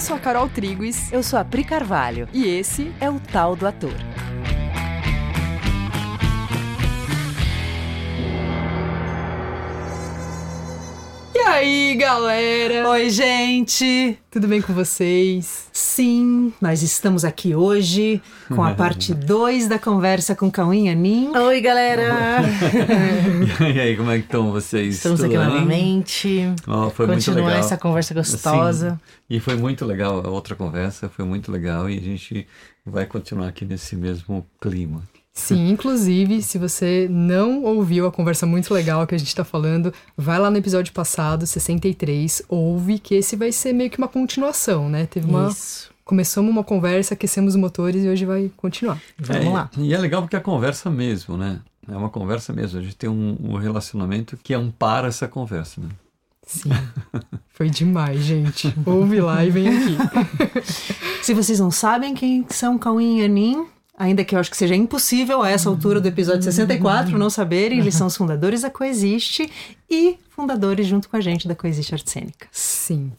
Eu sou a Carol Triguis. Eu sou a Pri Carvalho. E esse é o Tal do Ator. Aí, galera? Oi, gente! Tudo bem com vocês? Sim, nós estamos aqui hoje com a parte 2 da conversa com Cauim e Anin. Oi, galera! e aí, como é que estão vocês? Estamos Tudo aqui novamente. Oh, foi Continuar muito legal. essa conversa gostosa. Sim. E foi muito legal a outra conversa, foi muito legal e a gente vai continuar aqui nesse mesmo clima. Sim, inclusive, se você não ouviu a conversa muito legal que a gente está falando, vai lá no episódio passado, 63, ouve que esse vai ser meio que uma continuação, né? Teve uma. Isso. Começamos uma conversa, aquecemos os motores e hoje vai continuar. Vamos é, lá. E é legal porque é conversa mesmo, né? É uma conversa mesmo. A gente tem um, um relacionamento que ampara essa conversa, né? Sim. Foi demais, gente. Ouve lá e vem aqui. Se vocês não sabem quem são Cauim e Anin, ainda que eu acho que seja impossível a essa altura do episódio 64 não saberem, eles são os fundadores da Coexiste e fundadores junto com a gente da Coexiste Arte Cênica. Sim.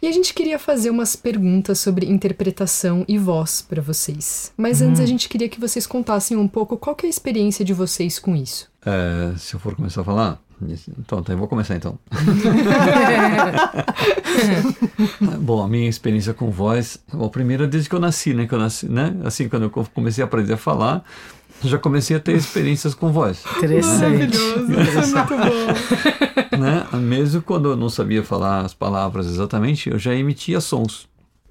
E a gente queria fazer umas perguntas sobre interpretação e voz para vocês. Mas antes a gente queria que vocês contassem um pouco qual é a experiência de vocês com isso. É, se eu for começar a falar, eu vou começar então. Bom, a minha experiência com voz, a primeira desde que eu nasci, né? Que eu nasci, né? Assim, quando eu comecei a aprender a falar, já comecei a ter experiências com voz. Interessante. Maravilhoso, isso é muito bom. Né? Mesmo quando eu não sabia falar as palavras exatamente, eu já emitia sons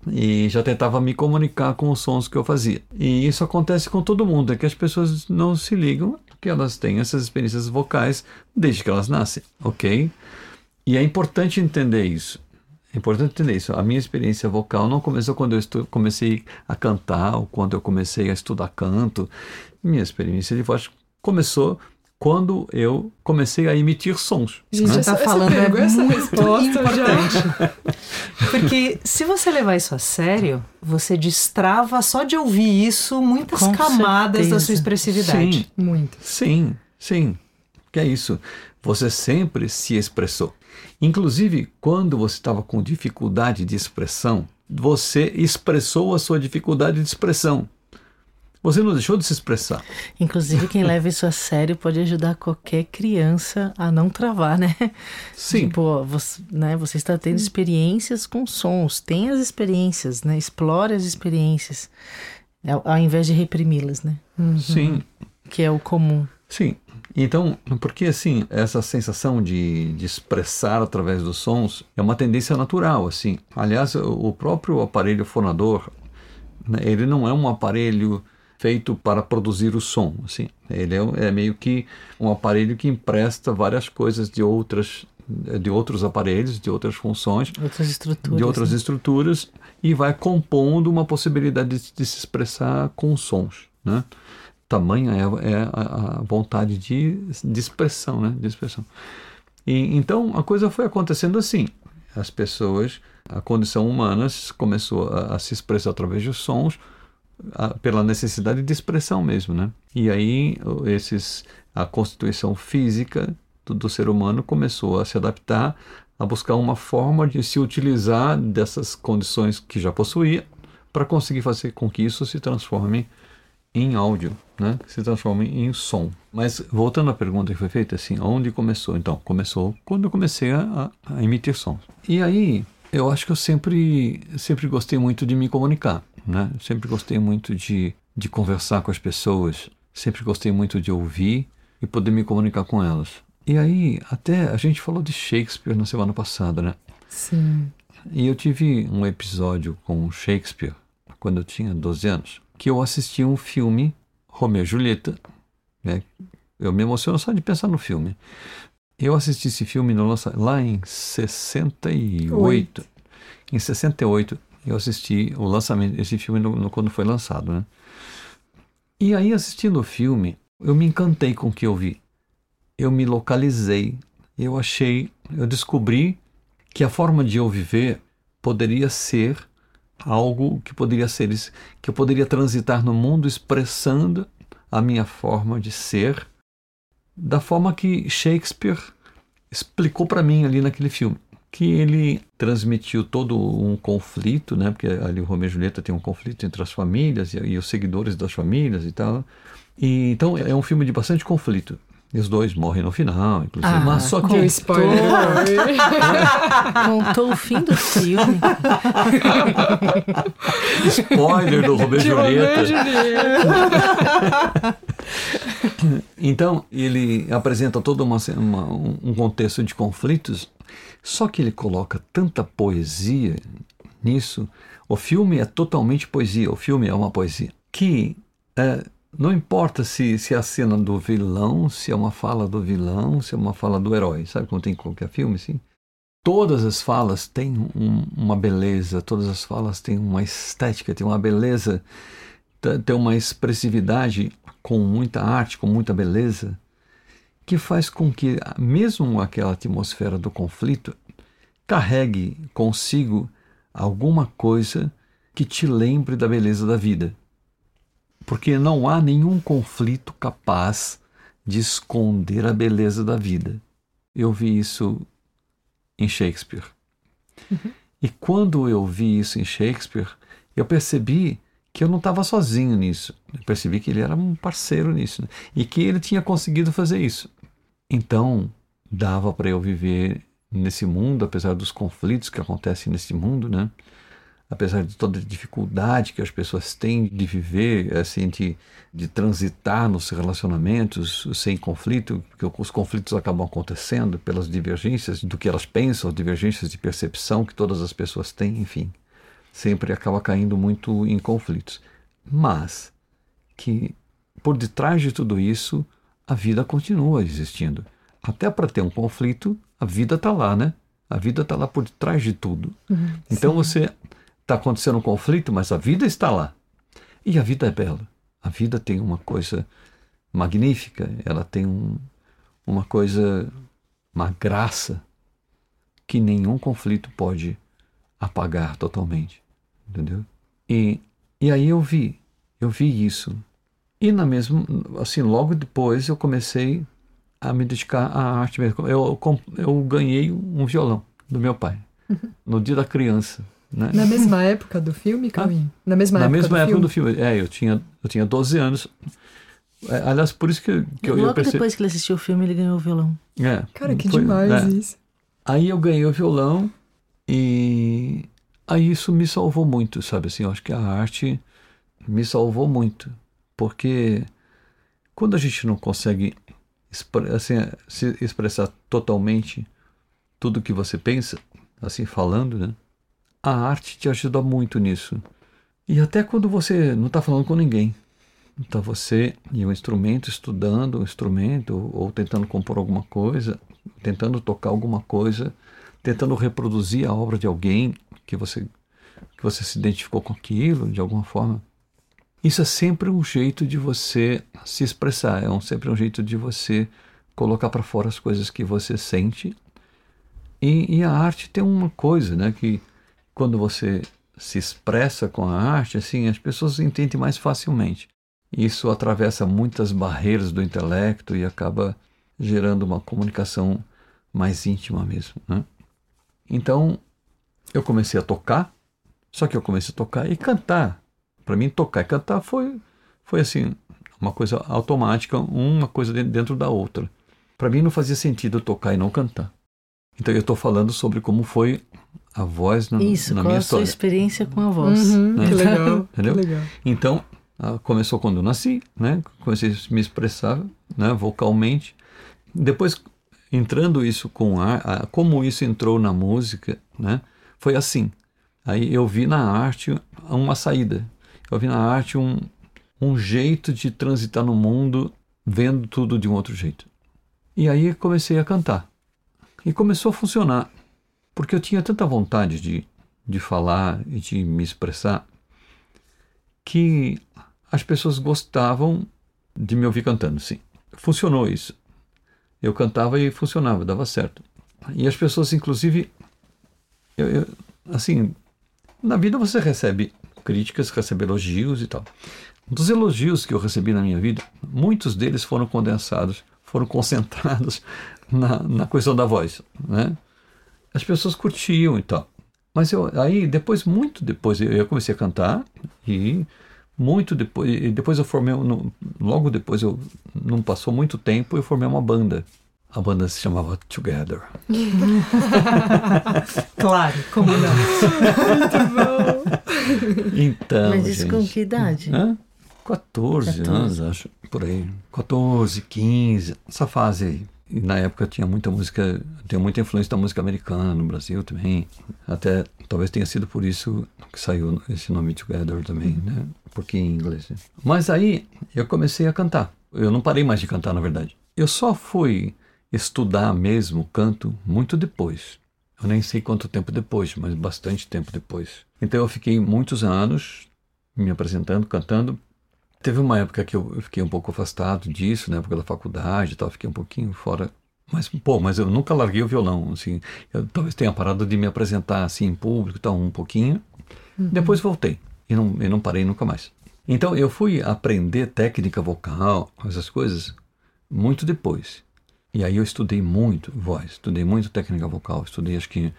e já tentava me comunicar com os sons que eu fazia. E isso acontece com todo mundo, é que as pessoas não se ligam que elas têm essas experiências vocais desde que elas nascem, ok? E é importante entender isso. É importante entender isso. A minha experiência vocal não começou quando eu comecei a cantar ou quando eu comecei a estudar canto. Minha experiência de voz começou quando eu comecei a emitir sons. Gente, né? está falando é essa resposta importante. Já. Porque se você levar isso a sério, você destrava só de ouvir isso muitas Com camadas certeza. da sua expressividade. Sim, muito. Sim, sim. Que é isso. Você sempre se expressou. Inclusive, quando você estava com dificuldade de expressão, você expressou a sua dificuldade de expressão. Você não deixou de se expressar. Inclusive, quem leva isso a sério pode ajudar qualquer criança a não travar, né? Sim. Tipo, você, né, você está tendo experiências com sons. Tem as experiências, né? Explore as experiências, ao, invés de reprimi-las, né? Uhum. Sim. Que é o comum. Sim. Então, porque assim, essa sensação de, de expressar através dos sons é uma tendência natural, assim. Aliás, o próprio aparelho fonador, né, ele não é um aparelho feito para produzir o som. Assim. Ele é, é, meio que um aparelho que empresta várias coisas de outras de outros aparelhos, de outras funções, outras de outras né? estruturas e vai compondo uma possibilidade de, de se expressar com sons, né? Tamanha é, é a, a, vontade de, de expressão, né? De expressão. E, então a coisa foi acontecendo assim. As pessoas, a condição humana começou a, a se expressar através de sons, a, pela necessidade de expressão mesmo, né? E aí esses a constituição física do, do, ser humano começou a se adaptar a buscar uma forma de se utilizar dessas condições que já possuía para conseguir fazer com que isso se transforme em áudio, né? Se transforme em som. Mas voltando à pergunta que foi feita, assim, onde começou? Então, começou quando eu comecei a, a emitir sons. E aí, eu acho que eu sempre, sempre gostei muito de me comunicar né? Sempre gostei muito de, de conversar com as pessoas, sempre gostei muito de ouvir e poder me comunicar com elas. E aí, até a gente falou de Shakespeare na semana passada, né? Sim. E eu tive um episódio com Shakespeare, quando eu tinha 12 anos, que eu assisti um filme, Romeu e Julieta, né? Eu me emociono só de pensar no filme. Eu assisti esse filme no lança... lá em 68. Oito. Em 68, eu assisti o lançamento, esse filme no, no, quando foi lançado, né? E aí, assistindo o filme, eu me encantei com o que eu vi. Eu me localizei. Eu achei, eu descobri que a forma de eu viver poderia ser algo que poderia ser que eu poderia transitar no mundo expressando a minha forma de ser da forma que Shakespeare explicou para mim ali naquele filme. Que ele transmitiu todo um conflito, né? Porque ali o Romeu e Julieta tem um conflito entre as famílias e, e os seguidores das famílias e tal. E, então é um filme de bastante conflito. E os dois morrem no final, inclusive. Ah, Mas só que. Spoiler. Contou o fim do filme. Spoiler do Romeu e Julieta. Então, ele apresenta todo uma, uma, um contexto de conflitos, só que ele coloca tanta poesia nisso. O filme é totalmente poesia, o filme é uma poesia. Que é, não importa se, se é a cena do vilão, se é uma fala do vilão, se é uma fala do herói, sabe como tem em qualquer filme, assim? Todas as falas têm um, uma beleza, todas as falas têm uma estética, têm uma beleza, tem uma expressividade com muita arte, com muita beleza, que faz com que, mesmo aquela atmosfera do conflito, carregue consigo alguma coisa que te lembre da beleza da vida. Porque não há nenhum conflito capaz de esconder a beleza da vida. Eu vi isso em Shakespeare. Uhum. E quando eu vi isso em Shakespeare, eu percebi que eu não estava sozinho nisso. Eu percebi que ele era um parceiro nisso né? e que ele tinha conseguido fazer isso. Então, dava para eu viver nesse mundo, apesar dos conflitos que acontecem nesse mundo, né? Apesar de toda a dificuldade que as pessoas têm de viver, assim, de, de transitar nos relacionamentos sem conflito, porque os conflitos acabam acontecendo pelas divergências do que elas pensam, divergências de percepção que todas as pessoas têm, enfim sempre acaba caindo muito em conflitos. Mas que por detrás de tudo isso, a vida continua existindo. Até para ter um conflito, a vida está lá, né? A vida está lá por detrás de tudo. Uhum, então sim. você está acontecendo um conflito, mas a vida está lá. E a vida é bela. A vida tem uma coisa magnífica, ela tem um, uma coisa, uma graça que nenhum conflito pode apagar totalmente, entendeu? E, e aí eu vi, eu vi isso. E na mesma, assim, logo depois eu comecei a me dedicar à arte mesmo. Eu, eu ganhei um violão do meu pai, uhum. no dia da criança. Né? Na mesma época do filme, Cauim? Na mesma, na época, mesma do época do filme. É, eu tinha, eu tinha 12 anos. É, aliás, por isso que, que eu, Logo eu percebi... depois que ele assistiu o filme, ele ganhou o violão. É, Cara, que foi, demais é. isso. Aí eu ganhei o violão e aí isso me salvou muito, sabe assim? Eu acho que a arte me salvou muito, porque quando a gente não consegue assim, se expressar totalmente tudo que você pensa, assim falando, né? A arte te ajuda muito nisso. E até quando você não está falando com ninguém, está você e o instrumento estudando o instrumento ou tentando compor alguma coisa, tentando tocar alguma coisa, tentando reproduzir a obra de alguém que você que você se identificou com aquilo de alguma forma. Isso é sempre um jeito de você se expressar, é um, sempre um jeito de você colocar para fora as coisas que você sente. E, e, a arte tem uma coisa, né, que quando você se expressa com a arte, assim, as pessoas entendem mais facilmente. Isso atravessa muitas barreiras do intelecto e acaba gerando uma comunicação mais íntima mesmo, né? Então, eu comecei a tocar, só que eu comecei a tocar e cantar. Para mim, tocar e cantar foi, foi assim, uma coisa automática, uma coisa dentro da outra. Para mim, não fazia sentido tocar e não cantar. Então, eu estou falando sobre como foi a voz na, Isso, na qual minha a história. sua experiência com a voz. Uhum, né? Que legal. Entendeu? Que legal. Então, começou quando eu nasci, né? Comecei a me expressar né? vocalmente. Depois, entrando isso com a, a, como isso entrou na música, né? Foi assim. Aí eu vi na arte uma saída. Eu vi na arte um, um jeito de transitar no mundo vendo tudo de um outro jeito. E aí comecei a cantar. E começou a funcionar. Porque eu tinha tanta vontade de, de falar e de me expressar que as pessoas gostavam de me ouvir cantando, sim. Funcionou isso. Eu cantava e funcionava, dava certo. E as pessoas, inclusive, eu, eu, assim, na vida você recebe críticas, recebe elogios e tal. Dos elogios que eu recebi na minha vida, muitos deles foram condensados, foram concentrados na, na questão da voz, né? as pessoas curtiam e tal. Mas eu, aí, depois, muito depois, eu, comecei a cantar e muito depois, depois eu formei, logo depois, eu não passou muito tempo, eu formei uma banda. A banda se chamava Together. claro, como não? Muito bom. Então, Mas isso gente, com que idade? Hã? 14, 14. anos, acho, por aí. 14, 15, essa fase aí. E na época tinha muita música, tinha muita influência da música americana no Brasil também. Até talvez tenha sido por isso que saiu esse nome Together também, né? Porque em inglês. né? Mas aí eu comecei a cantar. Eu não parei mais de cantar, na verdade. Eu só fui estudar mesmo canto muito depois. Eu nem sei quanto tempo depois, mas bastante tempo depois. Então eu fiquei muitos anos me apresentando, cantando. Teve uma época que eu fiquei um pouco afastado disso, na época da faculdade e tal, fiquei um pouquinho fora. Mas, pô, mas eu nunca larguei o violão, assim. Eu talvez tenha parado de me apresentar, assim, em público e tal, um pouquinho. Depois voltei e não, e não parei nunca mais. Então eu fui aprender técnica vocal, essas coisas, muito depois. E aí eu estudei muito voz, estudei muito técnica vocal, estudei acho que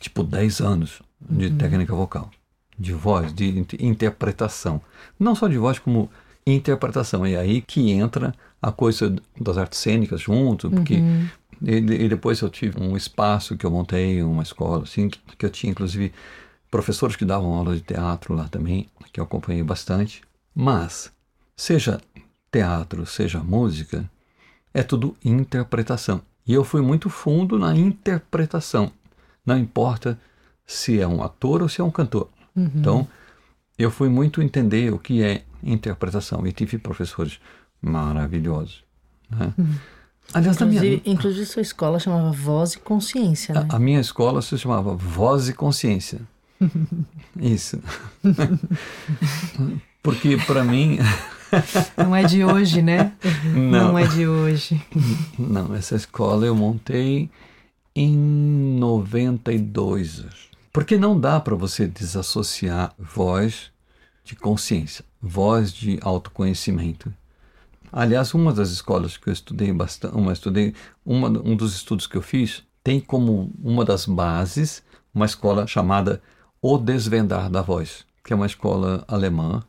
tipo 10 anos de técnica vocal, de voz, de in- interpretação. Não só de voz, como interpretação. É aí que entra a coisa das artes cênicas junto, porque e, e depois eu tive um espaço que eu montei, uma escola, assim, que, que eu tinha inclusive professores que davam aula de teatro lá também, que eu acompanhei bastante. Mas, seja teatro, seja música, é tudo interpretação. E eu fui muito fundo na interpretação. Não importa se é um ator ou se é um cantor. Então, eu fui muito entender o que é interpretação. E tive professores maravilhosos. Né? Aliás, na minha, Inclusive, inclusive, sua escola chamava Voz e Consciência, né? a, a minha escola se chamava Voz e Consciência. Isso. Porque para mim, Não é de hoje, né? não, Não é de hoje. não, essa escola eu montei em 92. Porque não dá para você desassociar voz de consciência, voz de autoconhecimento. Aliás, uma das escolas que eu estudei bastante, uma estudei, uma, um dos estudos que eu fiz tem como uma das bases uma escola chamada O Desvendar da Voz, que é uma escola alemã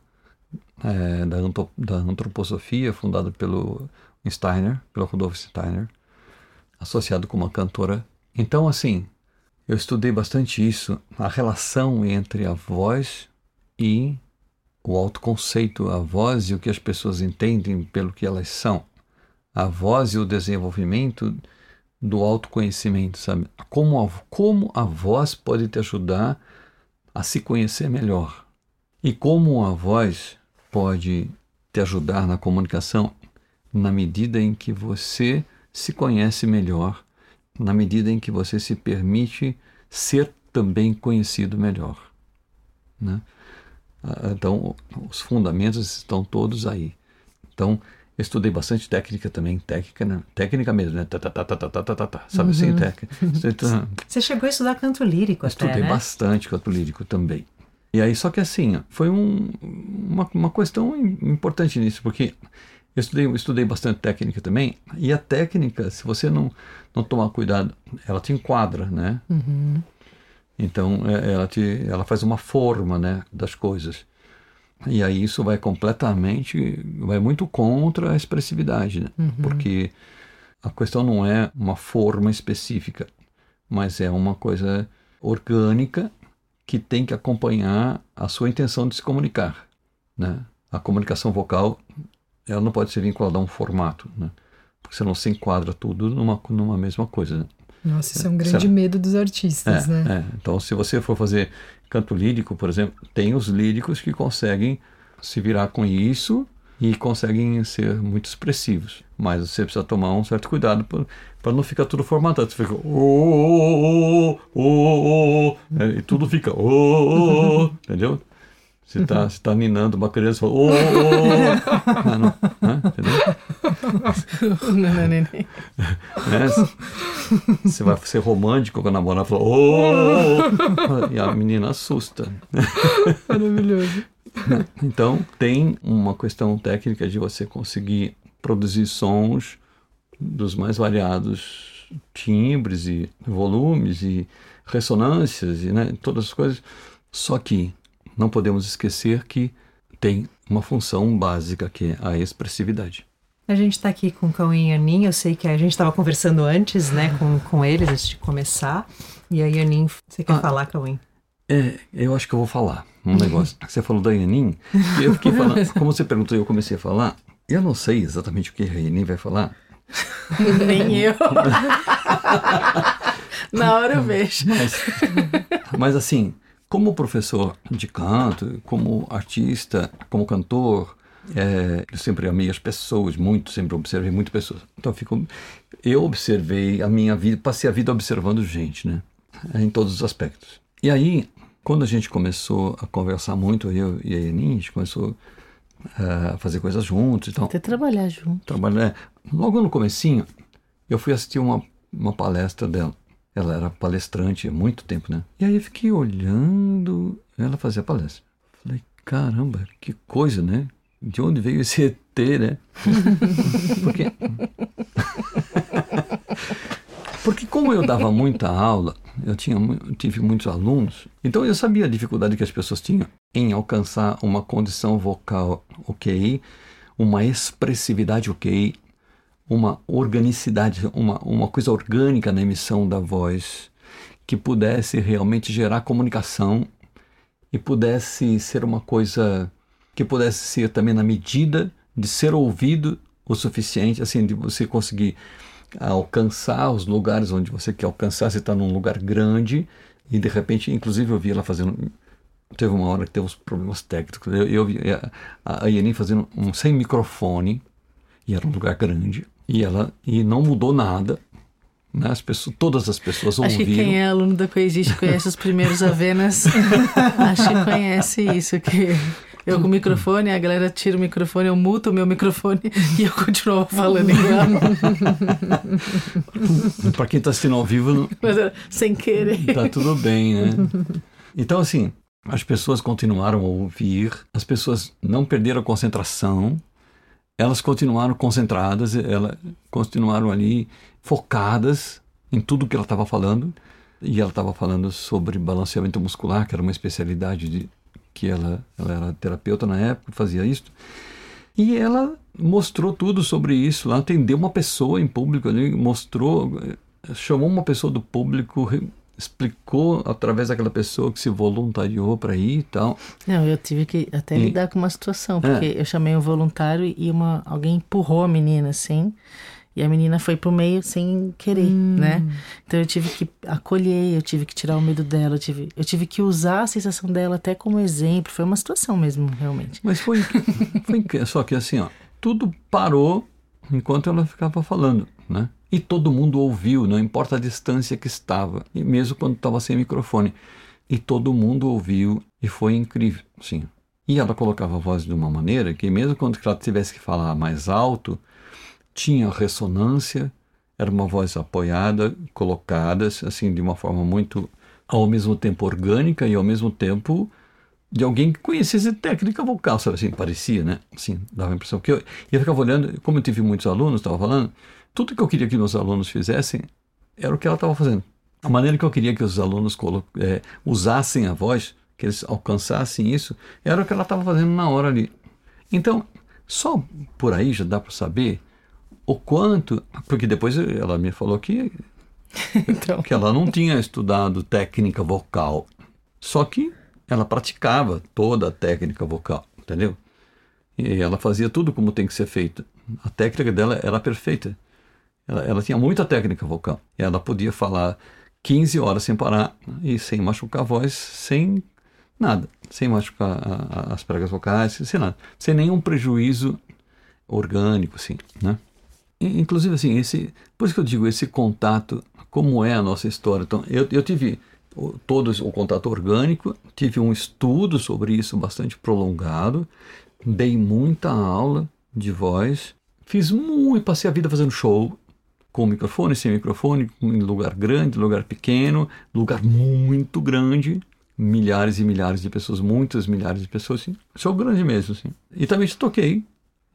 é, da, da antroposofia, fundada pelo Steiner, pelo Rudolf Steiner, associado com uma cantora. Então, assim, eu estudei bastante isso, a relação entre a voz e o autoconceito, a voz e o que as pessoas entendem pelo que elas são, a voz e o desenvolvimento do autoconhecimento, sabe? Como a, como a voz pode te ajudar a se conhecer melhor e como a voz pode te ajudar na comunicação na medida em que você se conhece melhor, na medida em que você se permite ser também conhecido melhor. Né? Ah, então, os fundamentos estão todos aí. Então, eu estudei bastante técnica também, técnica, né? técnica mesmo, né? Tá, tá, tá, tá, tá, tá, tá, tá, tá. sabe assim, uhum. técnica. Então, você chegou a estudar canto lírico, até, Estudei né? bastante canto lírico também. E aí, só que assim, foi um, uma, uma questão im- importante nisso, porque eu estudei, estudei bastante técnica também, e a técnica, se você não, não tomar cuidado, ela te enquadra, né? Então, é- ela, te, ela faz uma forma, né, das coisas. E aí isso vai completamente, vai muito contra a expressividade, né? Porque a questão não é uma forma específica, mas é uma coisa orgânica que tem que acompanhar a sua intenção de se comunicar, né? A comunicação vocal, ela não pode ser vinculada a um formato, né? Porque senão se enquadra tudo numa, numa mesma coisa, né? Nossa, isso é um grande Será? medo dos artistas, É, né? é. Então, se você for fazer canto lírico, por exemplo, tem os líricos que conseguem se virar com isso e conseguem ser muito expressivos. Mas você precisa tomar um certo cuidado para não ficar tudo formatado. Você fica. "Oh, oh, oh, oh, oh", é, e tudo fica. "Oh, oh, oh", entendeu? Você está tá ninando uma criança e fala. "Oh, oh, oh". Ah, não, né? Entendeu? Não, não, não, não. né? Você vai ser romântico com a namorada e fala, "Oh, oh, oh", e a menina assusta. Maravilhoso. Então, tem uma questão técnica de você conseguir produzir sons dos mais variados timbres e volumes e ressonâncias e né, todas as coisas. Só que não podemos esquecer que tem uma função básica que é a expressividade. A gente está aqui com o Cauim e a Anin, eu sei que a gente estava conversando antes, né, com, com eles, antes de começar. E aí, Anin, você quer ah, falar, Cauim? É, eu acho que eu vou falar um negócio. Você falou da Yanin, e eu fiquei falando, como você perguntou, eu comecei a falar. Eu não sei exatamente o que a Yanin vai falar. Nem eu. Na hora eu vejo. Mas, mas assim, como professor de canto, como artista, como cantor, é, eu sempre amei as pessoas, muito, sempre observei muitas pessoas. Então fico, eu observei a minha vida, passei a vida observando gente, né? Em todos os aspectos. E aí, quando a gente começou a conversar muito, eu e a Enin, a gente começou eh, a fazer coisas juntos. Então, Até trabalhar junto. Trabalhar. Logo no comecinho, eu fui assistir uma, uma palestra dela. Ela era palestrante há muito tempo, né? E aí eu fiquei olhando ela fazer a palestra. Falei, caramba, que coisa, né? De onde veio esse ET, né? Porque... Porque como eu dava muita aula, eu tinha, tive muitos alunos, então eu sabia a dificuldade que as pessoas tinham em alcançar uma condição vocal ok, uma expressividade ok, uma organicidade, uma, uma coisa orgânica na emissão da voz que pudesse realmente gerar comunicação e pudesse ser uma coisa que pudesse ser também na medida de ser ouvido o suficiente, assim, de você conseguir alcançar os lugares onde você quer alcançar. Você está num lugar grande e de repente, inclusive, eu vi ela fazendo. Teve uma hora que teve uns problemas técnicos. Eu, eu vi a, a Yanin fazendo um sem microfone e era um lugar grande e ela e não mudou nada. Né? As pessoas, todas as pessoas ouviram. Acho que quem é aluno da Coexiste conhece os primeiros Avenas. Acho que conhece isso que eu com o microfone, a galera tira o microfone, eu muto o meu microfone e eu continuo falando igual. Para quem está assistindo ao vivo. Mas, sem querer. Tá tudo bem, né? Então, assim, as pessoas continuaram a ouvir, as pessoas não perderam a concentração, elas continuaram concentradas, elas continuaram ali focadas em tudo que ela estava falando. E ela estava falando sobre balanceamento muscular, que era uma especialidade de, que ela, ela era terapeuta na época, fazia isso. E ela mostrou tudo sobre isso lá, atendeu uma pessoa em público ali, mostrou, chamou uma pessoa do público, explicou através daquela pessoa que se voluntariou para ir e tal. Não, eu tive que até e... lidar com uma situação, porque é. eu chamei um voluntário e uma, alguém empurrou a menina assim. E a menina foi pro meio sem querer, hum. né? Então eu tive que acolher, eu tive que tirar o medo dela, eu tive, eu tive que usar a sensação dela até como exemplo. Foi uma situação mesmo, realmente. Mas foi, foi só que assim, ó, tudo parou enquanto ela ficava falando, né? E todo mundo ouviu, não importa a distância que estava, e mesmo quando estava sem microfone. E todo mundo ouviu e foi incrível, sim. E ela colocava a voz de uma maneira que mesmo quando ela tivesse que falar mais alto, tinha ressonância, era uma voz apoiada, colocada assim de uma forma muito ao mesmo tempo orgânica e ao mesmo tempo de alguém que conhecesse técnica vocal, sabe assim, parecia, né? Assim, dava a impressão que eu, eu ficava olhando, como eu tive muitos alunos, estava falando, tudo que eu queria que meus alunos fizessem era o que ela estava fazendo. A maneira que eu queria que os alunos é, usassem a voz, que eles alcançassem isso, era o que ela estava fazendo na hora ali. Então, só por aí já dá para saber o quanto. Porque depois ela me falou que, então. que ela não tinha estudado técnica vocal. Só que ela praticava toda a técnica vocal, entendeu? E ela fazia tudo como tem que ser feito. A técnica dela era perfeita. Ela, ela tinha muita técnica vocal. Ela podia falar 15 horas sem parar e sem machucar a voz, sem nada. Sem machucar a, a, as pregas vocais, sem nada. Sem nenhum prejuízo orgânico, assim, né? Inclusive, assim, esse, por isso que eu digo, esse contato, como é a nossa história. Então, eu, eu tive todo o contato orgânico, tive um estudo sobre isso bastante prolongado, dei muita aula de voz, fiz muito, passei a vida fazendo show, com microfone, sem microfone, em lugar grande, lugar pequeno, lugar muito grande, milhares e milhares de pessoas, muitas milhares de pessoas, assim, show grande mesmo, assim. E também toquei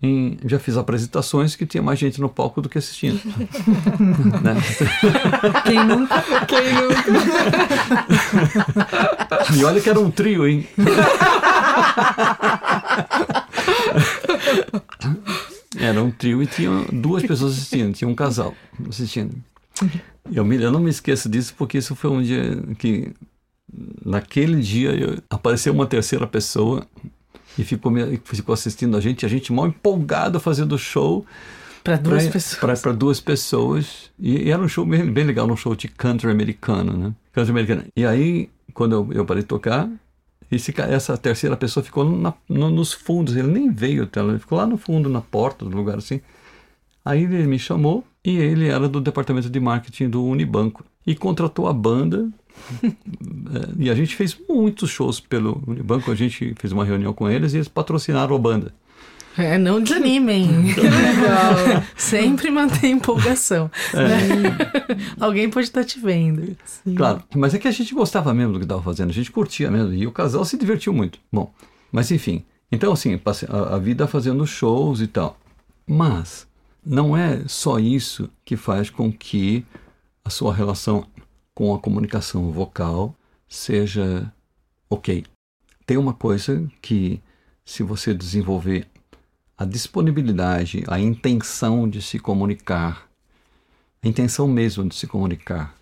em, já fiz apresentações que tinha mais gente no palco do que assistindo. né? Quem nunca? Quem nunca? E olha que era um trio, hein? Era um trio e tinha duas pessoas assistindo, tinha um casal assistindo. Eu, me, eu não me esqueço disso porque isso foi um dia que, naquele dia, eu, apareceu uma terceira pessoa e ficou, ficou assistindo a gente, a gente mal empolgado fazendo show. Para duas pra, pessoas. Para duas pessoas. E, e, era um show bem, bem legal, um show de country americano, né? Country americano. E aí, quando eu, eu parei de tocar, esse, essa terceira pessoa ficou na, no, nos fundos, ele nem veio, ele ficou lá no fundo, na porta do lugar assim. Aí ele me chamou e ele era do departamento de marketing do Unibanco e contratou a banda. e a gente fez muitos shows pelo Unibanco, a gente fez uma reunião com eles e eles patrocinaram a banda. É, não desanimem. Legal. Sempre mantém empolgação. É. Alguém pode estar te vendo. Sim. Claro, mas é que a gente gostava mesmo do que estava fazendo, a gente curtia mesmo e o casal se divertiu muito. Bom, mas enfim. Então, assim, a, a vida fazendo shows e tal. Mas não é só isso que faz com que a sua relação com a comunicação vocal seja ok. Tem uma coisa que, se você desenvolver a disponibilidade, a intenção de se comunicar, a intenção mesmo de se comunicar,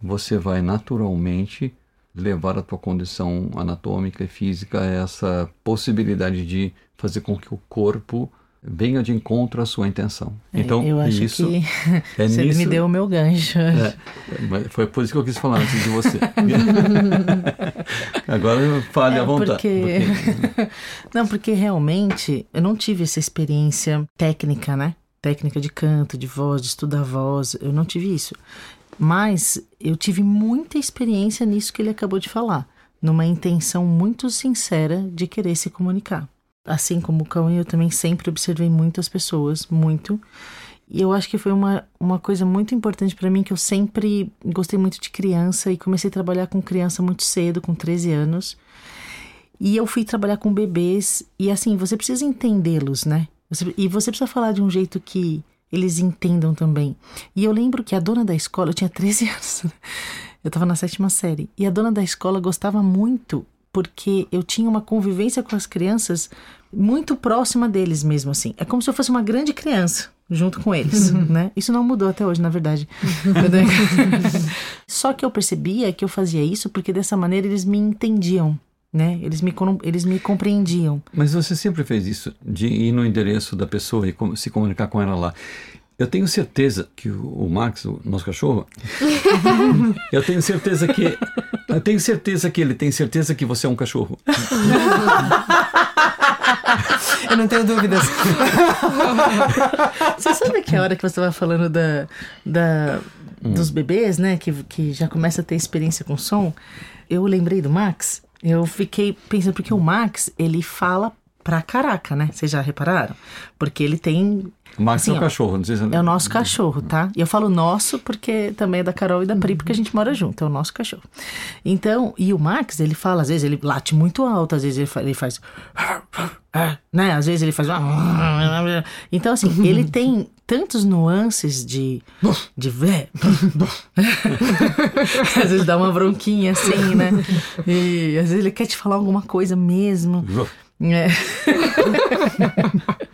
você vai naturalmente levar a tua condição anatômica e física a essa possibilidade de fazer com que o corpo venha de encontro à sua intenção. É, então, eu acho isso que é você nisso, me deu o meu gancho. É, foi por isso que eu quis falar antes de você. Agora fale é à vontade. Porque... porque... não, porque realmente eu não tive essa experiência técnica, né? Técnica de canto, de voz, de estudar voz. Eu não tive isso. Mas eu tive muita experiência nisso que ele acabou de falar. Numa intenção muito sincera de querer se comunicar. Assim como o Cauê, eu também sempre observei muitas pessoas, muito. E eu acho que foi uma, uma coisa muito importante para mim, que eu sempre gostei muito de criança e comecei a trabalhar com criança muito cedo, com 13 anos. E eu fui trabalhar com bebês, e assim, você precisa entendê-los, né? Você, e você precisa falar de um jeito que eles entendam também. E eu lembro que a dona da escola, eu tinha 13 anos, eu estava na sétima série, e a dona da escola gostava muito porque eu tinha uma convivência com as crianças muito próxima deles mesmo, assim. É como se eu fosse uma grande criança junto com eles, né? Isso não mudou até hoje, na verdade. Só que eu percebia que eu fazia isso porque dessa maneira eles me entendiam, né? Eles me, eles me compreendiam. Mas você sempre fez isso, de ir no endereço da pessoa e se comunicar com ela lá. Eu tenho certeza que o Max, o nosso cachorro, eu tenho certeza que eu tenho certeza que ele tem certeza que você é um cachorro. Eu não tenho dúvidas. Você sabe que a hora que você estava falando da, da, hum. dos bebês, né? Que, que já começa a ter experiência com som. Eu lembrei do Max. Eu fiquei pensando, porque o Max, ele fala pra caraca, né? Vocês já repararam? Porque ele tem. O Max assim, é o cachorro, não sei se... É o nosso cachorro, tá? E eu falo nosso porque também é da Carol e da Pri, porque a gente mora junto, é o nosso cachorro. Então, e o Max, ele fala, às vezes ele late muito alto, às vezes ele faz. Ele faz né? Às vezes ele faz. Então, assim, ele tem tantos nuances de. de ver. às vezes dá uma bronquinha assim, né? E às vezes ele quer te falar alguma coisa mesmo. É.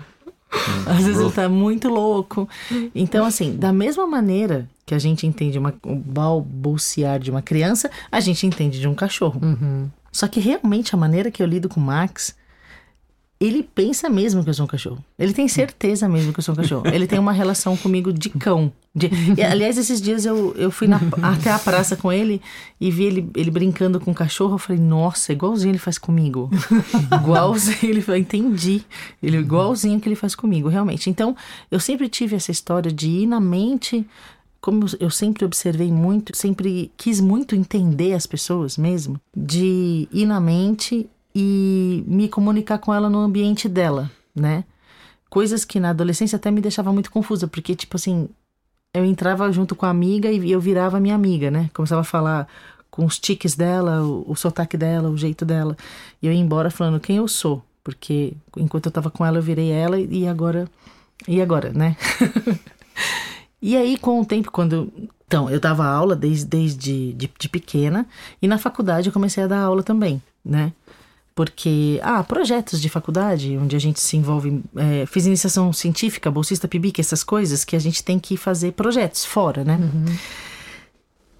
Às vezes ele tá muito louco. Então, assim, da mesma maneira que a gente entende uma, o balbuciar de uma criança, a gente entende de um cachorro. Uhum. Só que realmente a maneira que eu lido com o Max ele pensa mesmo que eu sou um cachorro. Ele tem certeza mesmo que eu sou um cachorro. Ele tem uma relação comigo de cão. De... E, aliás, esses dias eu, eu fui na, até a praça com ele e vi ele, ele brincando com o cachorro. Eu falei, nossa, igualzinho ele faz comigo. igualzinho ele faz. Entendi. Ele igualzinho que ele faz comigo, realmente. Então, eu sempre tive essa história de ir na mente como eu sempre observei muito, sempre quis muito entender as pessoas mesmo, de ir na mente e me comunicar com ela no ambiente dela, né? Coisas que na adolescência até me deixava muito confusa, porque, tipo assim, eu entrava junto com a amiga e eu virava minha amiga, né? Começava a falar com os tiques dela, o, o sotaque dela, o jeito dela. E eu ia embora falando quem eu sou. Porque enquanto eu tava com ela, eu virei ela e agora. E agora, né? e aí, com o tempo, quando. Então, eu dava aula desde, desde de, de pequena e na faculdade eu comecei a dar aula também, né? Porque ah, projetos de faculdade onde a gente se envolve, é, fiz iniciação científica, bolsista PIBIC, essas coisas que a gente tem que fazer projetos fora, né? Uhum.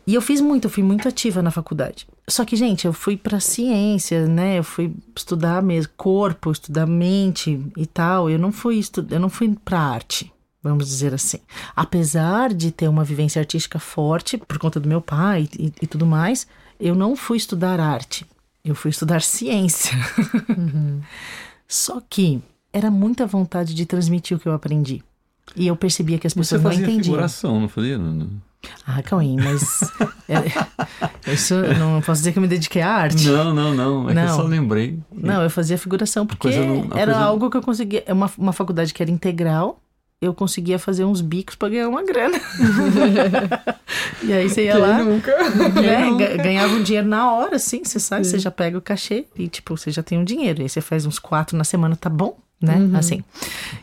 E eu fiz muito, eu fui muito ativa na faculdade. Só que, gente, eu fui para ciência, né? Eu fui estudar mesmo corpo, estudar mente e tal. Eu não fui estudar, eu não fui para arte, vamos dizer assim. Apesar de ter uma vivência artística forte por conta do meu pai e, e tudo mais, eu não fui estudar arte. Eu fui estudar ciência. Uhum. Só que era muita vontade de transmitir o que eu aprendi. E eu percebia que as pessoas Você não entendiam. figuração, não fazia? Não, Ah, Cauim, mas. é, isso não posso dizer que eu me dediquei à arte. Não, não, não. É não. que eu só lembrei. Não, eu fazia figuração porque não, era coisa... algo que eu conseguia. É uma, uma faculdade que era integral eu conseguia fazer uns bicos para ganhar uma grana. e aí você ia Quem lá. Nunca? Né, ganhava um dinheiro na hora, assim, você sabe, Sim. você já pega o cachê e, tipo, você já tem um dinheiro. Aí você faz uns quatro na semana, tá bom, né? Uhum. Assim.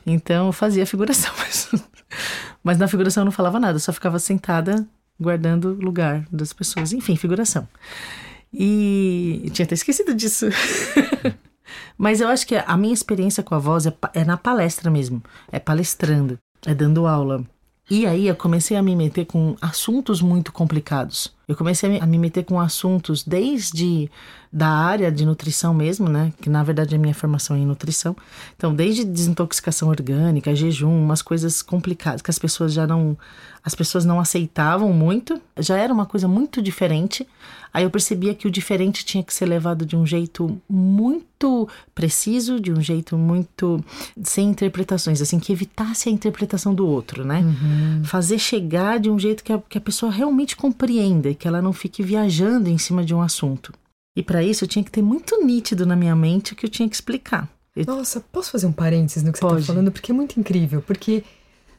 Então eu fazia figuração, mas, mas na figuração eu não falava nada, eu só ficava sentada guardando lugar das pessoas. Enfim, figuração. E eu tinha até esquecido disso. Mas eu acho que a minha experiência com a voz é, é na palestra mesmo. É palestrando, é dando aula. E aí eu comecei a me meter com assuntos muito complicados. Eu comecei a me meter com assuntos desde da área de nutrição mesmo, né? Que na verdade é minha formação em nutrição. Então, desde desintoxicação orgânica, jejum, umas coisas complicadas que as pessoas já não as pessoas não aceitavam muito, já era uma coisa muito diferente. Aí eu percebia que o diferente tinha que ser levado de um jeito muito preciso, de um jeito muito sem interpretações, assim, que evitasse a interpretação do outro, né? Uhum. Fazer chegar de um jeito que a, que a pessoa realmente compreenda, que ela não fique viajando em cima de um assunto. E para isso eu tinha que ter muito nítido na minha mente o que eu tinha que explicar. Eu... Nossa, posso fazer um parênteses no que você está falando? Porque é muito incrível. Porque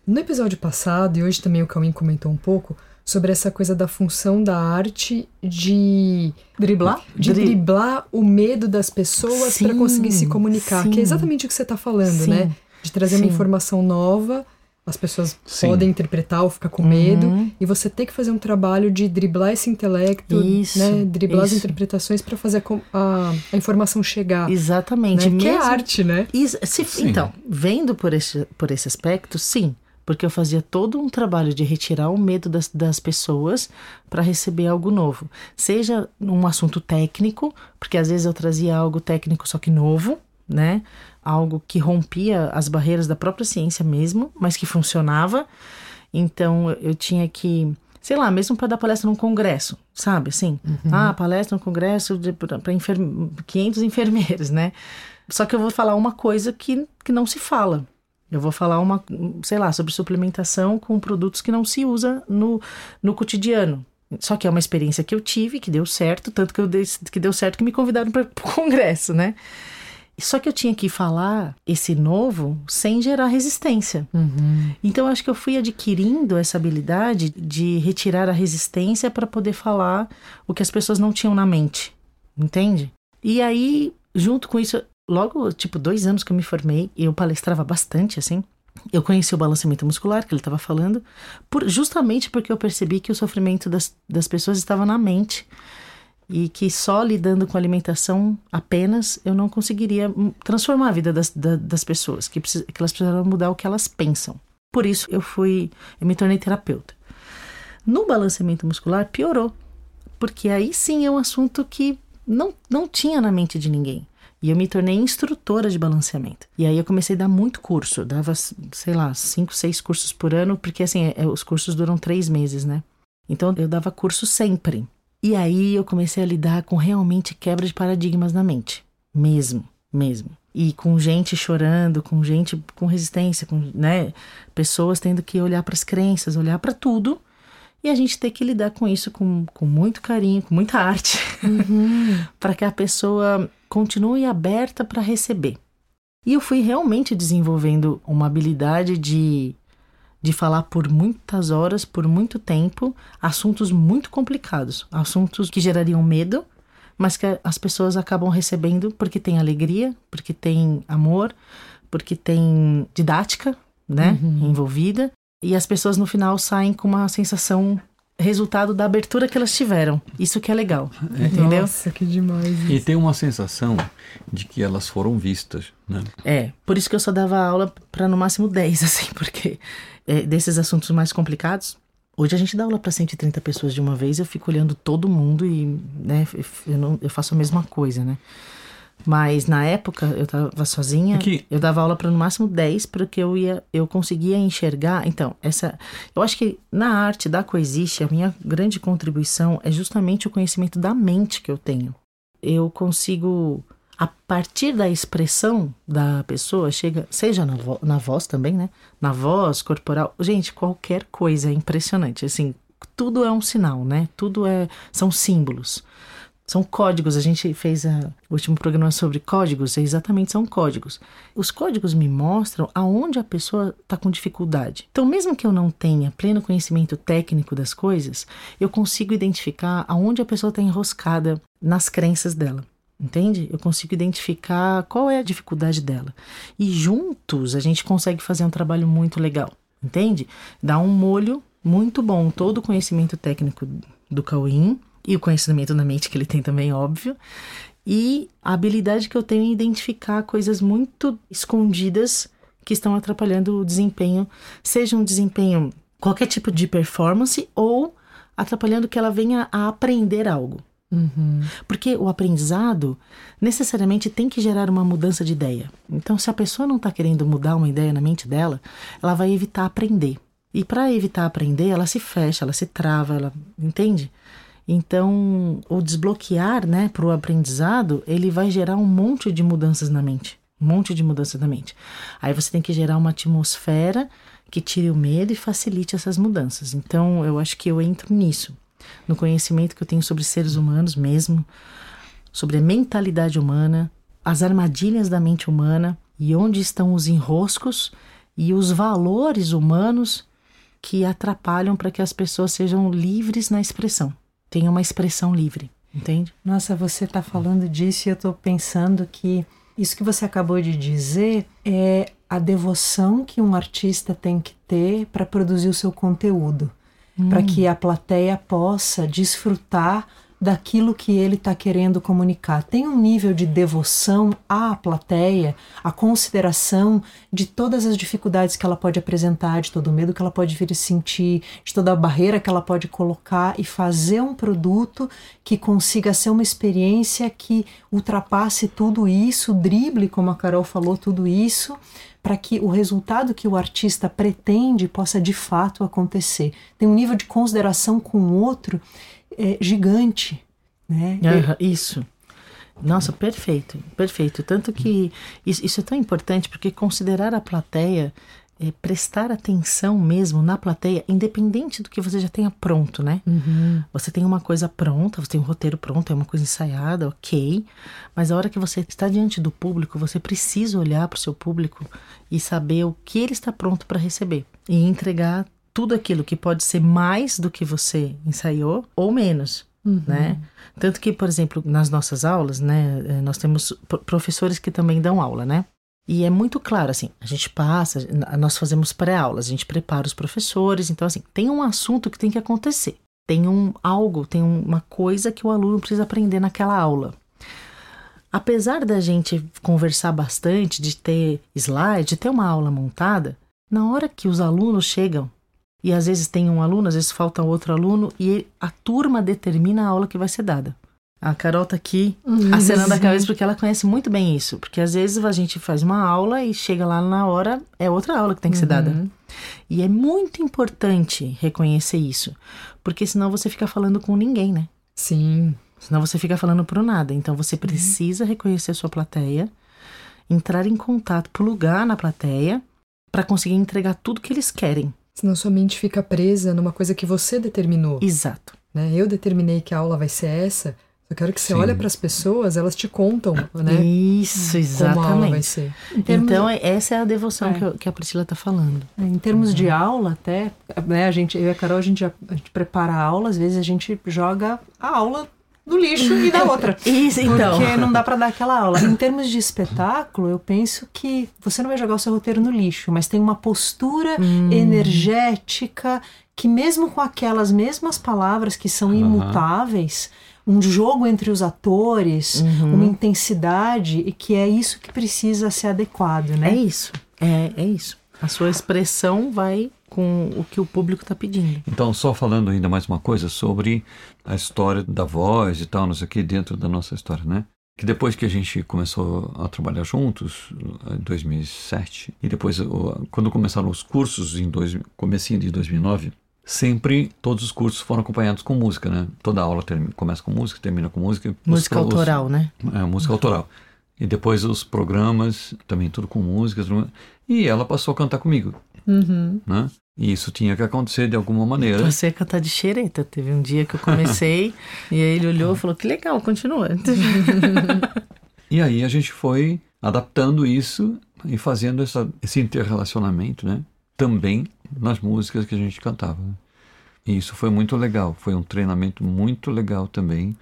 no episódio passado, e hoje também o Cauim comentou um pouco, sobre essa coisa da função da arte de driblar, de Dri... driblar o medo das pessoas para conseguir se comunicar, sim. que é exatamente o que você está falando, sim. né? De trazer sim. uma informação nova, as pessoas podem interpretar ou ficar com medo, uhum. e você tem que fazer um trabalho de driblar esse intelecto, isso, né? Driblar isso. as interpretações para fazer a, a, a, informação chegar. Exatamente. Né? Que é arte, né? Isso, se, então, vendo por esse, por esse aspecto, sim porque eu fazia todo um trabalho de retirar o medo das, das pessoas para receber algo novo. Seja um assunto técnico, porque às vezes eu trazia algo técnico só que novo, né? Algo que rompia as barreiras da própria ciência mesmo, mas que funcionava. Então eu tinha que, sei lá, mesmo para dar palestra num congresso, sabe? Assim, uhum. ah, palestra no congresso para enfer 500 enfermeiros, né? Só que eu vou falar uma coisa que, que não se fala. Eu vou falar uma, sei lá, sobre suplementação com produtos que não se usa no, no cotidiano. Só que é uma experiência que eu tive, que deu certo, tanto que, eu dei, que deu certo que me convidaram para o congresso, né? Só que eu tinha que falar esse novo sem gerar resistência. Uhum. Então, acho que eu fui adquirindo essa habilidade de retirar a resistência para poder falar o que as pessoas não tinham na mente. Entende? E aí, junto com isso, logo, tipo, dois anos que eu me formei, eu palestrava bastante, assim. Eu conheci o balanceamento muscular que ele estava falando, por, justamente porque eu percebi que o sofrimento das, das pessoas estava na mente e que só lidando com alimentação apenas eu não conseguiria transformar a vida das, das, das pessoas, que, que elas precisavam mudar o que elas pensam. Por isso eu fui, eu me tornei terapeuta. No balanceamento muscular piorou, porque aí sim é um assunto que não, não tinha na mente de ninguém. E eu me tornei instrutora de balanceamento. E aí eu comecei a dar muito curso. Eu dava, sei lá, cinco, seis cursos por ano, porque assim, é, os cursos duram três meses, né? Então eu dava curso sempre. E aí eu comecei a lidar com realmente quebra de paradigmas na mente. Mesmo, mesmo. E com gente chorando, com gente com resistência, com, né? Pessoas tendo que olhar para as crenças, olhar para tudo e a gente tem que lidar com isso com, com muito carinho, com muita arte, uhum. para que a pessoa continue aberta para receber. E eu fui realmente desenvolvendo uma habilidade de, de falar por muitas horas, por muito tempo, assuntos muito complicados, assuntos que gerariam medo, mas que as pessoas acabam recebendo porque tem alegria, porque tem amor, porque tem didática, né, uhum. envolvida, e as pessoas no final saem com uma sensação resultado da abertura que elas tiveram. Isso que é legal, é. entendeu? Nossa, que demais. Isso. E tem uma sensação de que elas foram vistas, né? É, por isso que eu só dava aula para no máximo 10, assim, porque é, desses assuntos mais complicados, Hoje a gente dá aula para 130 pessoas de uma vez, eu fico olhando todo mundo e né, eu, não, eu faço a mesma coisa, né? Mas na época eu estava sozinha, Aqui. eu dava aula para no máximo 10, porque eu ia, eu conseguia enxergar. Então, essa, eu acho que na arte da coexiste, a minha grande contribuição é justamente o conhecimento da mente que eu tenho. Eu consigo a partir da expressão da pessoa, chega, seja na, vo, na voz também, né? Na voz corporal, gente, qualquer coisa é impressionante. Assim, tudo é um sinal, né? Tudo é são símbolos. São códigos. A gente fez a, o último programa sobre códigos, exatamente são códigos. Os códigos me mostram aonde a pessoa está com dificuldade. Então, mesmo que eu não tenha pleno conhecimento técnico das coisas, eu consigo identificar aonde a pessoa está enroscada nas crenças dela. Entende? Eu consigo identificar qual é a dificuldade dela. E juntos a gente consegue fazer um trabalho muito legal. Entende? Dá um molho muito bom. Todo o conhecimento técnico do Cauim e o conhecimento na mente que ele tem também, óbvio, e a habilidade que eu tenho em identificar coisas muito escondidas que estão atrapalhando o desempenho, seja um desempenho, qualquer tipo de performance, ou atrapalhando que ela venha a aprender algo. Uhum. Porque o aprendizado necessariamente tem que gerar uma mudança de ideia. Então, se a pessoa não está querendo mudar uma ideia na mente dela, ela vai evitar aprender. E para evitar aprender, ela se fecha, ela se trava, ela entende? Então, o desbloquear, né, para o aprendizado, ele vai gerar um monte de mudanças na mente. Um monte de mudanças na mente. Aí você tem que gerar uma atmosfera que tire o medo e facilite essas mudanças. Então, eu acho que eu entro nisso. No conhecimento que eu tenho sobre seres humanos mesmo, sobre a mentalidade humana, as armadilhas da mente humana e onde estão os enroscos e os valores humanos que atrapalham para que as pessoas sejam livres na expressão tenha uma expressão livre, entende? Nossa, você está falando disso e eu estou pensando que isso que você acabou de dizer é a devoção que um artista tem que ter para produzir o seu conteúdo, hum. para que a plateia possa desfrutar daquilo que ele está querendo comunicar. Tem um nível de devoção à plateia, a consideração de todas as dificuldades que ela pode apresentar, de todo o medo que ela pode vir a sentir, de toda a barreira que ela pode colocar e fazer um produto que consiga ser uma experiência que ultrapasse tudo isso, drible, como a Carol falou, tudo isso, para que o resultado que o artista pretende possa de fato acontecer. Tem um nível de consideração com o outro é, gigante. Né? Uhum, isso. Nossa, perfeito, perfeito. Tanto que isso, isso, é tão importante porque considerar a plateia, é, prestar atenção mesmo na plateia, independente do que você já tenha pronto, né? Uhum. Você tem uma coisa pronta, você tem um roteiro pronto, é uma coisa ensaiada, ok. Mas a hora que você está diante do público, você precisa olhar para o seu público e saber o que ele está pronto para receber e entregar tudo aquilo que pode ser mais do que você ensaiou ou menos. Uhum. Né? Tanto que, por exemplo, nas nossas aulas, né, eh, nós temos professores que também dão aula, né? E é muito claro, assim, a gente passa, nós fazemos pré-aulas, a gente prepara os professores, então, assim, tem um assunto que tem que acontecer, tem um algo, tem uma coisa que o aluno precisa aprender naquela aula. Apesar da gente conversar bastante, de ter slide, de ter uma aula montada, na hora que os alunos chegam e às vezes tem um aluno, às vezes falta outro aluno, e a turma determina a aula que vai ser dada. A Carol tá aqui uhum. acenando a cabeça porque ela conhece muito bem isso. Porque às vezes a gente faz uma aula e chega lá na hora, é outra aula que tem que ser dada. Uhum. E é muito importante reconhecer isso. Porque senão você fica falando com ninguém, né? Sim. Senão você fica falando pro nada. Então você precisa uhum. reconhecer a sua plateia, entrar em contato, plugar na plateia, para conseguir entregar tudo que eles querem. Senão sua mente fica presa numa coisa que você determinou. Exato. Né? Eu determinei que a aula vai ser essa. Eu quero que você Sim. olhe para as pessoas, elas te contam, né? Isso, exatamente. Como a aula vai ser. Então, de... essa é a devoção é. que, a Priscila está falando. É, em termos uhum. de aula, até, né, a gente, eu e a Carol, a gente, a gente prepara a aula, às vezes a gente joga a aula no lixo e da outra. Isso, então. Porque não dá para dar aquela aula. Em termos de espetáculo, eu penso que você não vai jogar o seu roteiro no lixo, mas tem uma postura hum. energética que mesmo com aquelas mesmas palavras que são imutáveis, um jogo entre os atores, uhum. uma intensidade e que é isso que precisa ser adequado, né? É isso. É, é isso. A sua expressão vai com o que o público está pedindo. Então, só falando ainda mais uma coisa sobre a história da voz e tal, não sei o que, dentro da nossa história, né? Que depois que a gente começou a trabalhar juntos, em 2007, e depois, quando começaram os cursos, em dois, comecinho de 2009, sempre todos os cursos foram acompanhados com música, né? Toda aula termina, começa com música, termina com música. Música os, autoral, os, né? É, música autoral. E depois os programas, também tudo com músicas. E ela passou a cantar comigo. Uhum. Né? E isso tinha que acontecer de alguma maneira. Você cantar de xereta. Teve um dia que eu comecei e aí ele olhou e falou: que legal, continua. e aí a gente foi adaptando isso e fazendo essa, esse interrelacionamento, né? Também nas músicas que a gente cantava. E isso foi muito legal. Foi um treinamento muito legal também.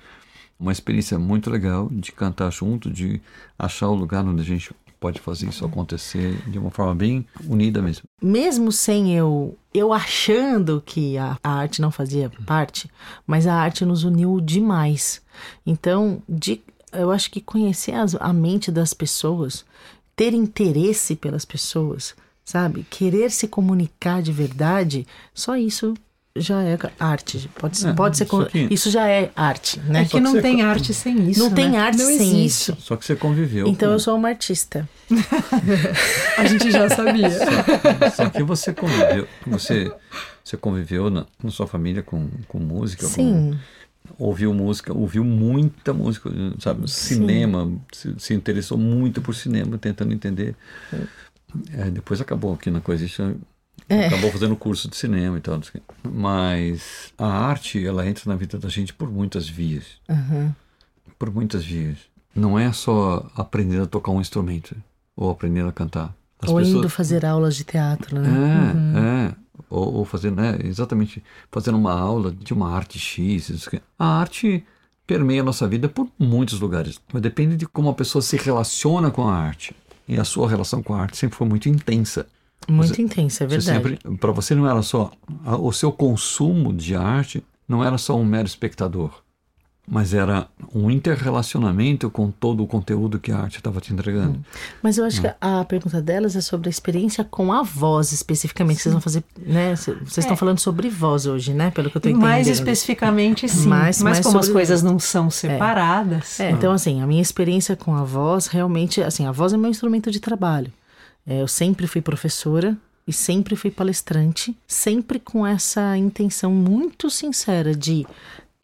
Uma experiência muito legal de cantar junto, de achar o lugar onde a gente pode fazer isso acontecer de uma forma bem unida mesmo. Mesmo sem eu eu achando que a, a arte não fazia parte, mas a arte nos uniu demais. Então, de, eu acho que conhecer as, a mente das pessoas, ter interesse pelas pessoas, sabe? Querer se comunicar de verdade, só isso já é arte. Pode, é, pode ser. Que... Isso já é arte, né? É que não tem arte sem isso. Não né? tem arte não sem existe. isso. Só que você conviveu. Então com... eu sou uma artista. A gente já sabia. Só, só, que você conviveu. Você, você conviveu na, na sua família com, com música. Sim. Com, ouviu música, ouviu muita música, sabe? Cinema, se, se, interessou muito por cinema, tentando entender. É, depois acabou aqui na coisa. Isso é. Acabou fazendo curso de cinema e tal. Mas a arte, ela entra na vida da gente por muitas vias. Uhum. Por muitas vias. Não é só aprender a tocar um instrumento ou aprender a cantar. As ou pessoas... indo fazer aulas de teatro, né? É, uhum. é. Ou, ou fazer, né, exatamente, fazendo uma aula de uma arte X. A arte permeia a nossa vida por muitos lugares. Mas depende de como a pessoa se relaciona com a arte. E a sua relação com a arte sempre foi muito intensa. Muito você, intensa, é verdade. Para você não era só o seu consumo de arte não era só um mero espectador, mas era um interrelacionamento com todo o conteúdo que a arte estava te entregando. Hum. Mas eu acho hum. que a pergunta delas é sobre a experiência com a voz especificamente. Sim. Vocês vão fazer, né? Vocês é. estão falando sobre voz hoje, né? Pelo que eu estou entendendo. Mais especificamente, sim. Mais, Mas mais como as coisas não são separadas. É. é. então assim, a minha experiência com a voz realmente, assim, a voz é meu instrumento de trabalho. É, eu sempre fui professora e sempre fui palestrante, sempre com essa intenção muito sincera de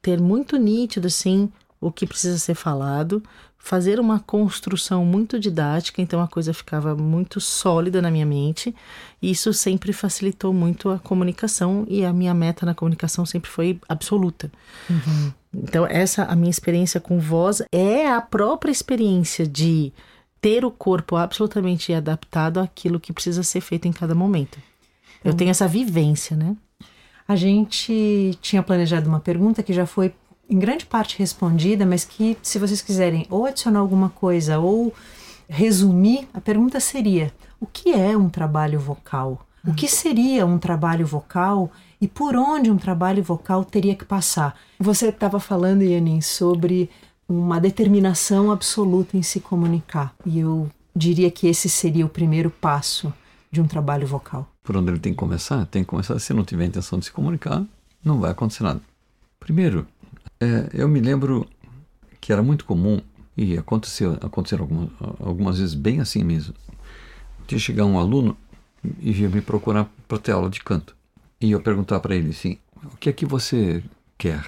ter muito nítido assim o que precisa ser falado, fazer uma construção muito didática, então a coisa ficava muito sólida na minha mente. E isso sempre facilitou muito a comunicação e a minha meta na comunicação sempre foi absoluta. Uhum. Então essa a minha experiência com voz é a própria experiência de ter o corpo absolutamente adaptado àquilo que precisa ser feito em cada momento. Eu tenho essa vivência, né? A gente tinha planejado uma pergunta que já foi em grande parte respondida, mas que se vocês quiserem ou adicionar alguma coisa ou resumir, a pergunta seria: o que é um trabalho vocal? O que seria um trabalho vocal e por onde um trabalho vocal teria que passar? Você estava falando, Yanin, sobre uma determinação absoluta em se comunicar. E eu diria que esse seria o primeiro passo de um trabalho vocal. Por onde ele tem que começar? Tem que começar. Se não tiver intenção de se comunicar, não vai acontecer nada. Primeiro, é, eu me lembro que era muito comum, e aconteceu, aconteceu algumas, algumas vezes bem assim mesmo, de chegar um aluno e vir me procurar para ter aula de canto. E eu perguntar para ele assim: o que é que você quer?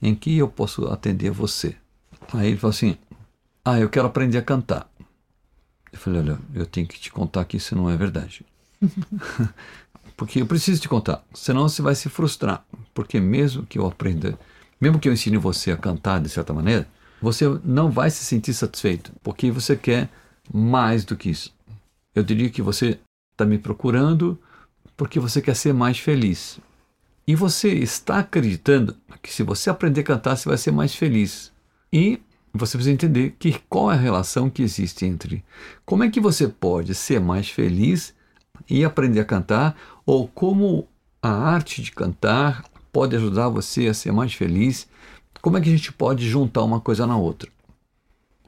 Em que eu posso atender você? Aí ele falou assim: Ah, eu quero aprender a cantar. Eu falei: Olha, eu tenho que te contar que isso não é verdade. porque eu preciso te contar, senão você vai se frustrar. Porque mesmo que eu aprenda, mesmo que eu ensine você a cantar de certa maneira, você não vai se sentir satisfeito, porque você quer mais do que isso. Eu diria que você está me procurando porque você quer ser mais feliz. E você está acreditando que se você aprender a cantar, você vai ser mais feliz. E você precisa entender que qual é a relação que existe entre como é que você pode ser mais feliz e aprender a cantar, ou como a arte de cantar pode ajudar você a ser mais feliz. Como é que a gente pode juntar uma coisa na outra?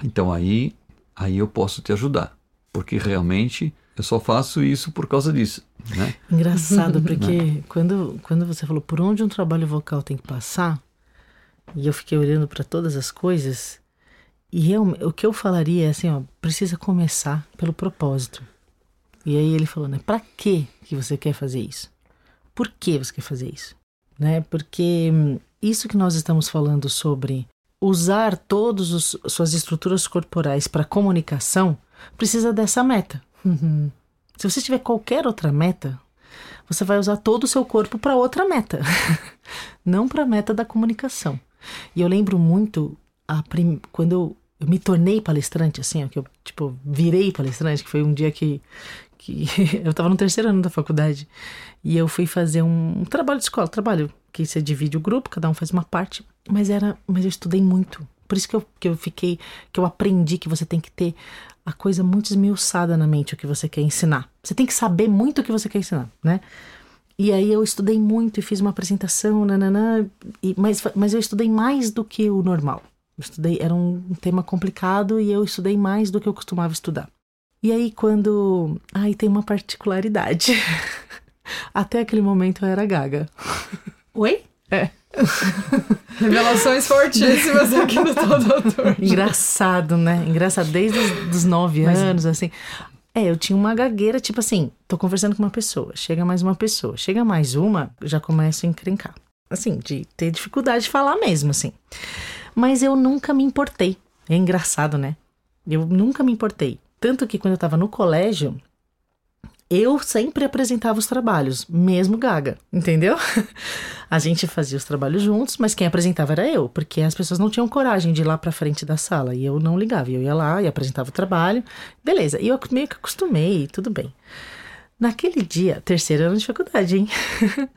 Então aí, aí eu posso te ajudar, porque realmente eu só faço isso por causa disso. Né? Engraçado, porque quando, quando você falou por onde um trabalho vocal tem que passar, e eu fiquei olhando para todas as coisas, e eu, o que eu falaria é assim, ó, precisa começar pelo propósito. E aí ele falou, né, para que que você quer fazer isso? Por que você quer fazer isso? Né? Porque hum, isso que nós estamos falando sobre usar todas as suas estruturas corporais para comunicação precisa dessa meta. Uhum. Se você tiver qualquer outra meta, você vai usar todo o seu corpo para outra meta, não para a meta da comunicação. E eu lembro muito prim... quando eu, eu, me tornei palestrante, assim, ó, que eu tipo virei palestrante, que foi um dia que, que eu estava no terceiro ano da faculdade e eu fui fazer um, um trabalho de escola, trabalho que você divide o grupo, cada um faz uma parte, mas era, mas eu estudei muito. Por isso que eu, que eu fiquei, que eu aprendi que você tem que ter a coisa muito esmiuçada na mente o que você quer ensinar. Você tem que saber muito o que você quer ensinar, né? E aí eu estudei muito e fiz uma apresentação, nananã, e, mas, mas eu estudei mais do que o normal. Eu estudei, era um tema complicado e eu estudei mais do que eu costumava estudar. E aí quando, aí tem uma particularidade. Até aquele momento eu era gaga. Oi? É. Revelações fortíssimas aqui no Tal Doutor. Engraçado, né? Engraçado, desde os dos nove Mas, anos, assim. É, eu tinha uma gagueira, tipo assim, tô conversando com uma pessoa, chega mais uma pessoa, chega mais uma, já começo a encrencar. Assim, de ter dificuldade de falar mesmo, assim. Mas eu nunca me importei. É engraçado, né? Eu nunca me importei. Tanto que quando eu tava no colégio, eu sempre apresentava os trabalhos, mesmo gaga, entendeu? A gente fazia os trabalhos juntos, mas quem apresentava era eu, porque as pessoas não tinham coragem de ir lá para frente da sala e eu não ligava. Eu ia lá e apresentava o trabalho, beleza. E eu meio que acostumei, tudo bem. Naquele dia, terceiro ano de faculdade, hein?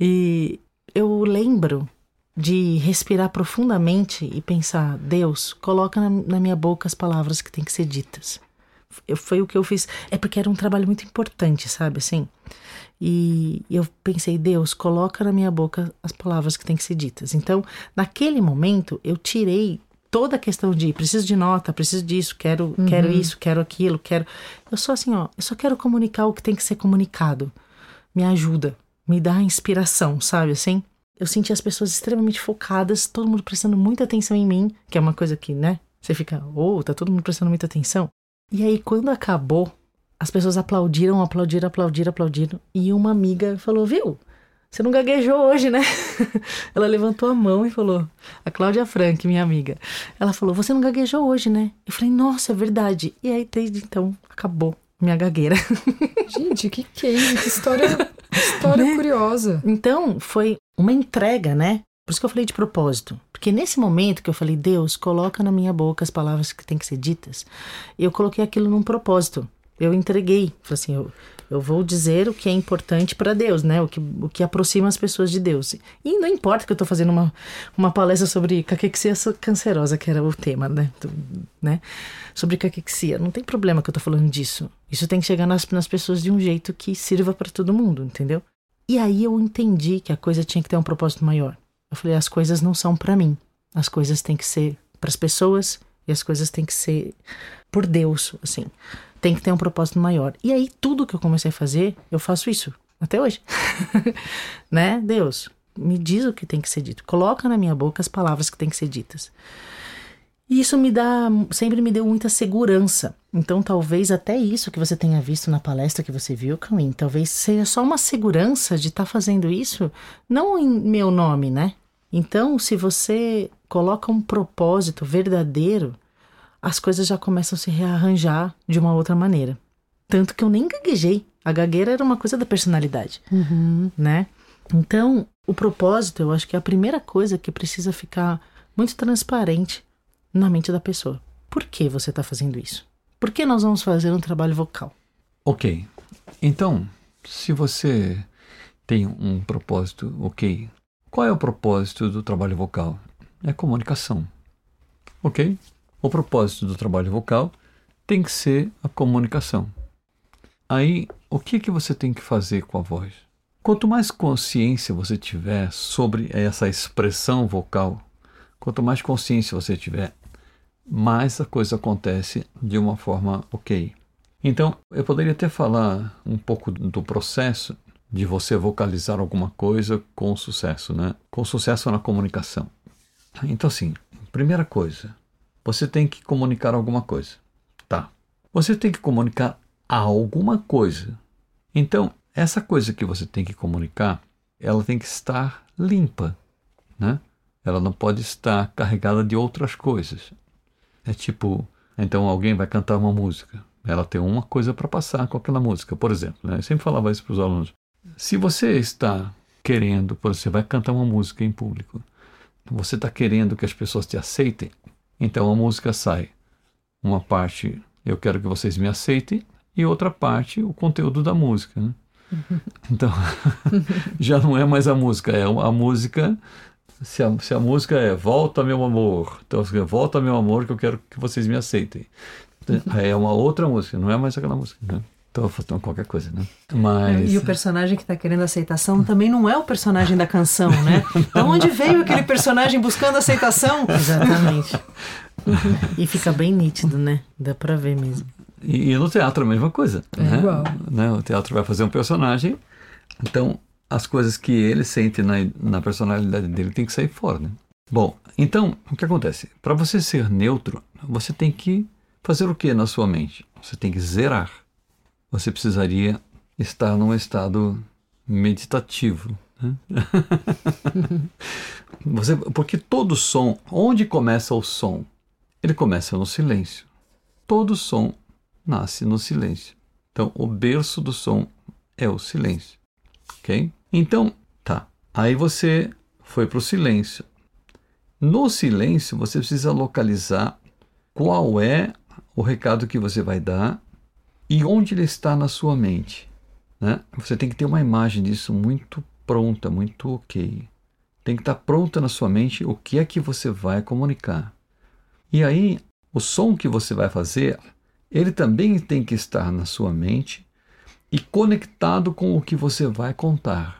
e eu lembro de respirar profundamente e pensar: Deus, coloca na, minha boca as palavras que têm que ser ditas foi o que eu fiz. É porque era um trabalho muito importante, sabe? Assim. E eu pensei, Deus, coloca na minha boca as palavras que têm que ser ditas. Então, naquele momento, eu tirei toda a questão de preciso de nota, preciso disso, quero, uhum. quero isso, quero aquilo, quero. Eu só assim, ó, eu só quero comunicar o que tem que ser comunicado. Me ajuda, me dá inspiração, sabe assim? Eu senti as pessoas extremamente focadas, todo mundo prestando muita atenção em mim, que é uma coisa que, né? Você fica, oh, tá todo mundo prestando muita atenção. E aí, quando acabou, as pessoas aplaudiram, aplaudiram, aplaudiram, aplaudiram. E uma amiga falou: Viu, você não gaguejou hoje, né? Ela levantou a mão e falou: A Cláudia Frank, minha amiga. Ela falou: Você não gaguejou hoje, né? Eu falei: Nossa, é verdade. E aí, desde então, acabou minha gagueira. Gente, que case, que história, história né? curiosa. Então, foi uma entrega, né? Por isso que eu falei de propósito. Porque nesse momento que eu falei, Deus, coloca na minha boca as palavras que têm que ser ditas, eu coloquei aquilo num propósito. Eu entreguei. Falei assim, eu, eu vou dizer o que é importante para Deus, né? O que, o que aproxima as pessoas de Deus. E não importa que eu estou fazendo uma, uma palestra sobre caquexia cancerosa, que era o tema, né? né? Sobre caquexia. Não tem problema que eu estou falando disso. Isso tem que chegar nas, nas pessoas de um jeito que sirva para todo mundo, entendeu? E aí eu entendi que a coisa tinha que ter um propósito maior. Eu falei: as coisas não são para mim. As coisas têm que ser para as pessoas e as coisas têm que ser por Deus, assim. Tem que ter um propósito maior. E aí, tudo que eu comecei a fazer, eu faço isso até hoje. né? Deus, me diz o que tem que ser dito. Coloca na minha boca as palavras que têm que ser ditas. E isso me dá, sempre me deu muita segurança. Então, talvez até isso que você tenha visto na palestra que você viu, Camille, talvez seja só uma segurança de estar tá fazendo isso, não em meu nome, né? Então, se você coloca um propósito verdadeiro, as coisas já começam a se rearranjar de uma outra maneira. Tanto que eu nem gaguejei. A gagueira era uma coisa da personalidade, uhum. né? Então, o propósito, eu acho que é a primeira coisa que precisa ficar muito transparente na mente da pessoa. Por que você está fazendo isso? Por que nós vamos fazer um trabalho vocal? Ok. Então, se você tem um propósito, ok. Qual é o propósito do trabalho vocal? É comunicação. Ok? O propósito do trabalho vocal tem que ser a comunicação. Aí, o que, que você tem que fazer com a voz? Quanto mais consciência você tiver sobre essa expressão vocal, quanto mais consciência você tiver, mais a coisa acontece de uma forma ok. Então, eu poderia até falar um pouco do processo de você vocalizar alguma coisa com sucesso, né? Com sucesso na comunicação. Então, assim, primeira coisa, você tem que comunicar alguma coisa, tá? Você tem que comunicar alguma coisa. Então, essa coisa que você tem que comunicar, ela tem que estar limpa, né? Ela não pode estar carregada de outras coisas. É tipo, então alguém vai cantar uma música. Ela tem uma coisa para passar com aquela música, por exemplo. Né? Eu sempre falava isso para os alunos. Se você está querendo, por exemplo, você vai cantar uma música em público, você está querendo que as pessoas te aceitem, então a música sai. Uma parte, eu quero que vocês me aceitem, e outra parte, o conteúdo da música. Né? Então, já não é mais a música, é a música. Se a, se a música é Volta meu amor, então volta meu amor que eu quero que vocês me aceitem. Aí é uma outra música, não é mais aquela música. Né? Estou faltando qualquer coisa, né? Mas... E o personagem que está querendo aceitação também não é o personagem da canção, né? De onde veio aquele personagem buscando aceitação? Exatamente. e fica bem nítido, né? Dá para ver mesmo. E, e, no teatro a mesma coisa. É né? igual. Né? O teatro vai fazer um personagem, então as coisas que ele sente na, na personalidade dele tem que sair fora. Né? Bom, então o que acontece? Para você ser neutro, você tem que fazer o que na sua mente? Você tem que zerar. Você precisaria estar num estado meditativo. Né? você, porque todo som, onde começa o som? Ele começa no silêncio. Todo som nasce no silêncio. Então, o berço do som é o silêncio. Ok? Então, tá. Aí você foi para o silêncio. No silêncio, você precisa localizar qual é o recado que você vai dar e onde ele está na sua mente. Né? Você tem que ter uma imagem disso muito pronta, muito ok. Tem que estar pronta na sua mente o que é que você vai comunicar. E aí, o som que você vai fazer ele também tem que estar na sua mente e conectado com o que você vai contar.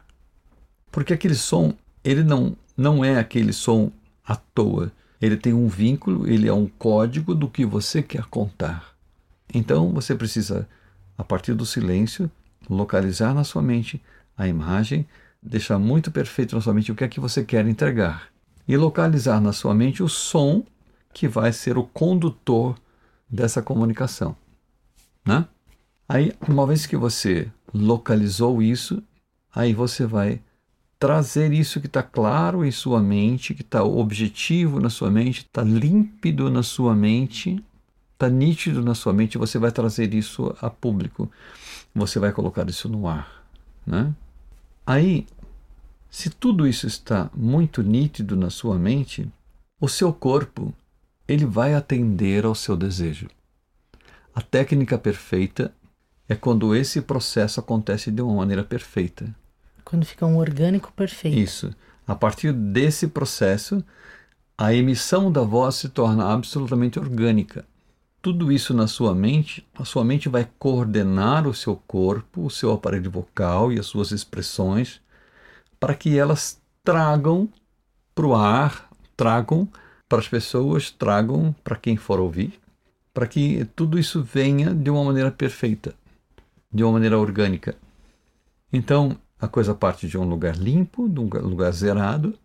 Porque aquele som, ele não, não é aquele som à toa. Ele tem um vínculo, ele é um código do que você quer contar. Então você precisa, a partir do silêncio, localizar na sua mente a imagem, deixar muito perfeito na sua mente o que é que você quer entregar. E localizar na sua mente o som que vai ser o condutor dessa comunicação. Né? Aí, uma vez que você localizou isso, aí você vai trazer isso que está claro em sua mente, que está objetivo na sua mente, está límpido na sua mente, está nítido na sua mente, você vai trazer isso a público. Você vai colocar isso no ar. Né? Aí, se tudo isso está muito nítido na sua mente, o seu corpo ele vai atender ao seu desejo. A técnica perfeita é quando esse processo acontece de uma maneira perfeita. Quando fica um orgânico perfeito. Isso. A partir desse processo, a emissão da voz se torna absolutamente orgânica. Tudo isso na sua mente, a sua mente vai coordenar o seu corpo, o seu aparelho vocal e as suas expressões para que elas tragam para o ar, tragam para as pessoas, tragam para quem for ouvir, para que tudo isso venha de uma maneira perfeita, de uma maneira orgânica. Então, a coisa parte de um lugar limpo, de um lugar zerado,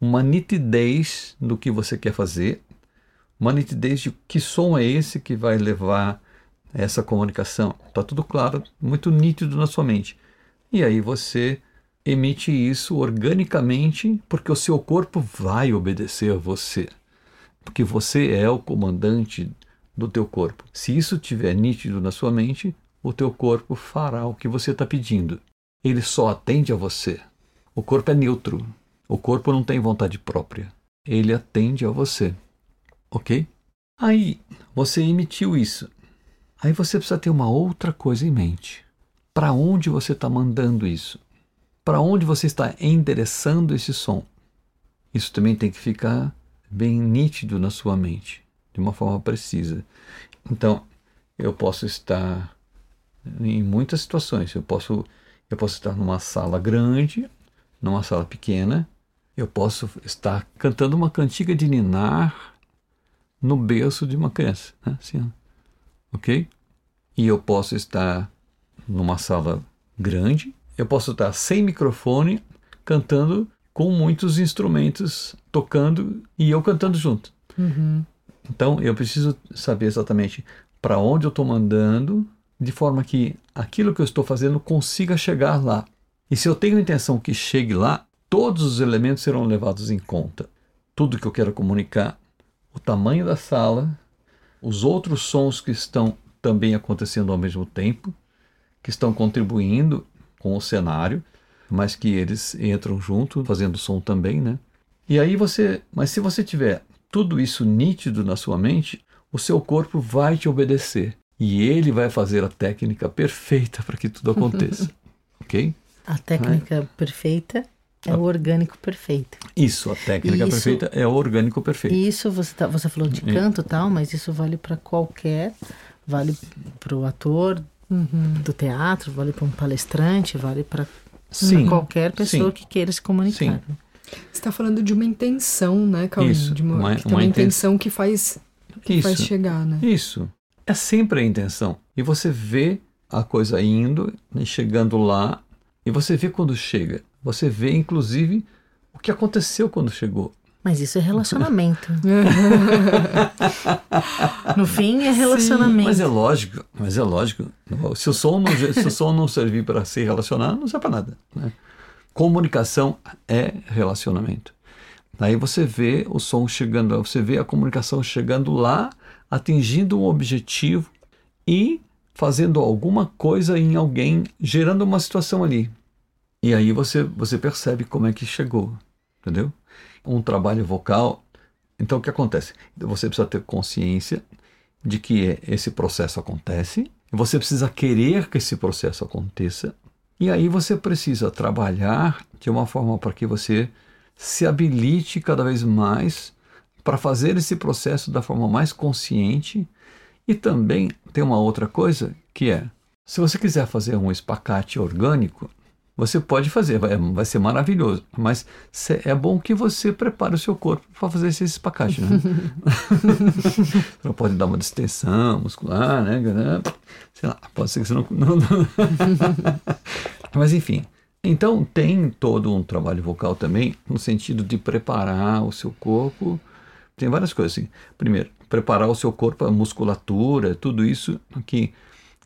uma nitidez do que você quer fazer, uma nitidez de que som é esse que vai levar essa comunicação. Está tudo claro, muito nítido na sua mente. E aí você emite isso organicamente, porque o seu corpo vai obedecer a você. Porque você é o comandante do teu corpo. Se isso estiver nítido na sua mente, o teu corpo fará o que você está pedindo. Ele só atende a você. O corpo é neutro. O corpo não tem vontade própria. Ele atende a você. Ok? Aí você emitiu isso. Aí você precisa ter uma outra coisa em mente. Para onde você está mandando isso? para onde você está endereçando esse som. Isso também tem que ficar bem nítido na sua mente, de uma forma precisa. Então, eu posso estar em muitas situações. Eu posso, eu posso estar numa sala grande, numa sala pequena. Eu posso estar cantando uma cantiga de ninar no berço de uma criança, né? assim, ok? E eu posso estar numa sala grande. Eu posso estar sem microfone, cantando com muitos instrumentos tocando e eu cantando junto. Uhum. Então eu preciso saber exatamente para onde eu estou mandando, de forma que aquilo que eu estou fazendo consiga chegar lá. E se eu tenho a intenção que chegue lá, todos os elementos serão levados em conta. Tudo que eu quero comunicar, o tamanho da sala, os outros sons que estão também acontecendo ao mesmo tempo, que estão contribuindo com o cenário, mas que eles entram junto, fazendo som também, né? E aí você, mas se você tiver tudo isso nítido na sua mente, o seu corpo vai te obedecer e ele vai fazer a técnica perfeita para que tudo aconteça. ok? A técnica é. perfeita é o orgânico perfeito. Isso, a técnica isso, perfeita é o orgânico perfeito. Isso você tá, você falou de canto e tal, mas isso vale para qualquer, vale para o ator uhum. do teatro, vale para um palestrante, vale para qualquer pessoa sim. que queira se comunicar. Sim. Você está falando de uma intenção, né, Cauê? Isso, de uma, uma, que uma intenção que faz que isso, faz chegar, né? Isso. É sempre a intenção. E você vê a coisa indo e chegando lá, e você vê quando chega. Você vê, inclusive, o que aconteceu quando chegou. Mas isso é relacionamento. no fim é relacionamento. Sim, mas é lógico, mas é lógico. Se o som não, se o som não servir para se relacionar, não serve para nada. Né? Comunicação é relacionamento. Aí você vê o som chegando, você vê a comunicação chegando lá atingindo um objetivo e fazendo alguma coisa em alguém, gerando uma situação ali. E aí você, você percebe como é que chegou, entendeu? Um trabalho vocal. Então o que acontece? Você precisa ter consciência de que esse processo acontece, você precisa querer que esse processo aconteça, e aí você precisa trabalhar de uma forma para que você se habilite cada vez mais para fazer esse processo da forma mais consciente. E também tem uma outra coisa que é: se você quiser fazer um espacate orgânico, você pode fazer, vai, vai ser maravilhoso, mas é bom que você prepare o seu corpo para fazer esse espacate. Né? você pode dar uma distensão muscular, né? Sei lá, pode ser que você não. não, não. mas enfim. Então tem todo um trabalho vocal também, no sentido de preparar o seu corpo tem várias coisas. Assim. Primeiro, preparar o seu corpo, a musculatura, tudo isso que,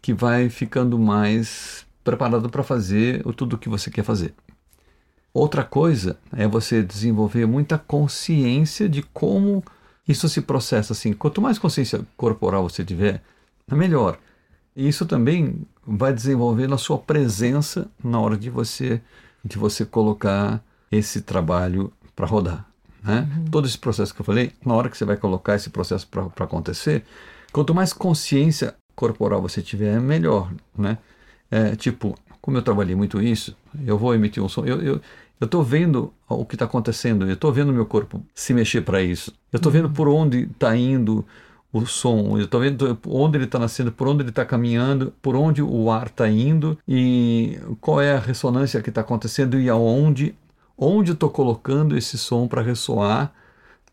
que vai ficando mais preparado para fazer tudo o que você quer fazer. Outra coisa é você desenvolver muita consciência de como isso se processa assim. Quanto mais consciência corporal você tiver, melhor. E isso também vai desenvolver na sua presença na hora de você de você colocar esse trabalho para rodar. Né? Uhum. Todo esse processo que eu falei, na hora que você vai colocar esse processo para acontecer, quanto mais consciência corporal você tiver, melhor. Né? É, tipo, como eu trabalhei muito isso, eu vou emitir um som, eu, eu eu estou vendo o que está acontecendo, eu estou vendo meu corpo se mexer para isso, eu estou vendo por onde está indo o som, eu estou vendo onde ele está nascendo, por onde ele está caminhando, por onde o ar está indo e qual é a ressonância que está acontecendo e aonde onde estou colocando esse som para ressoar,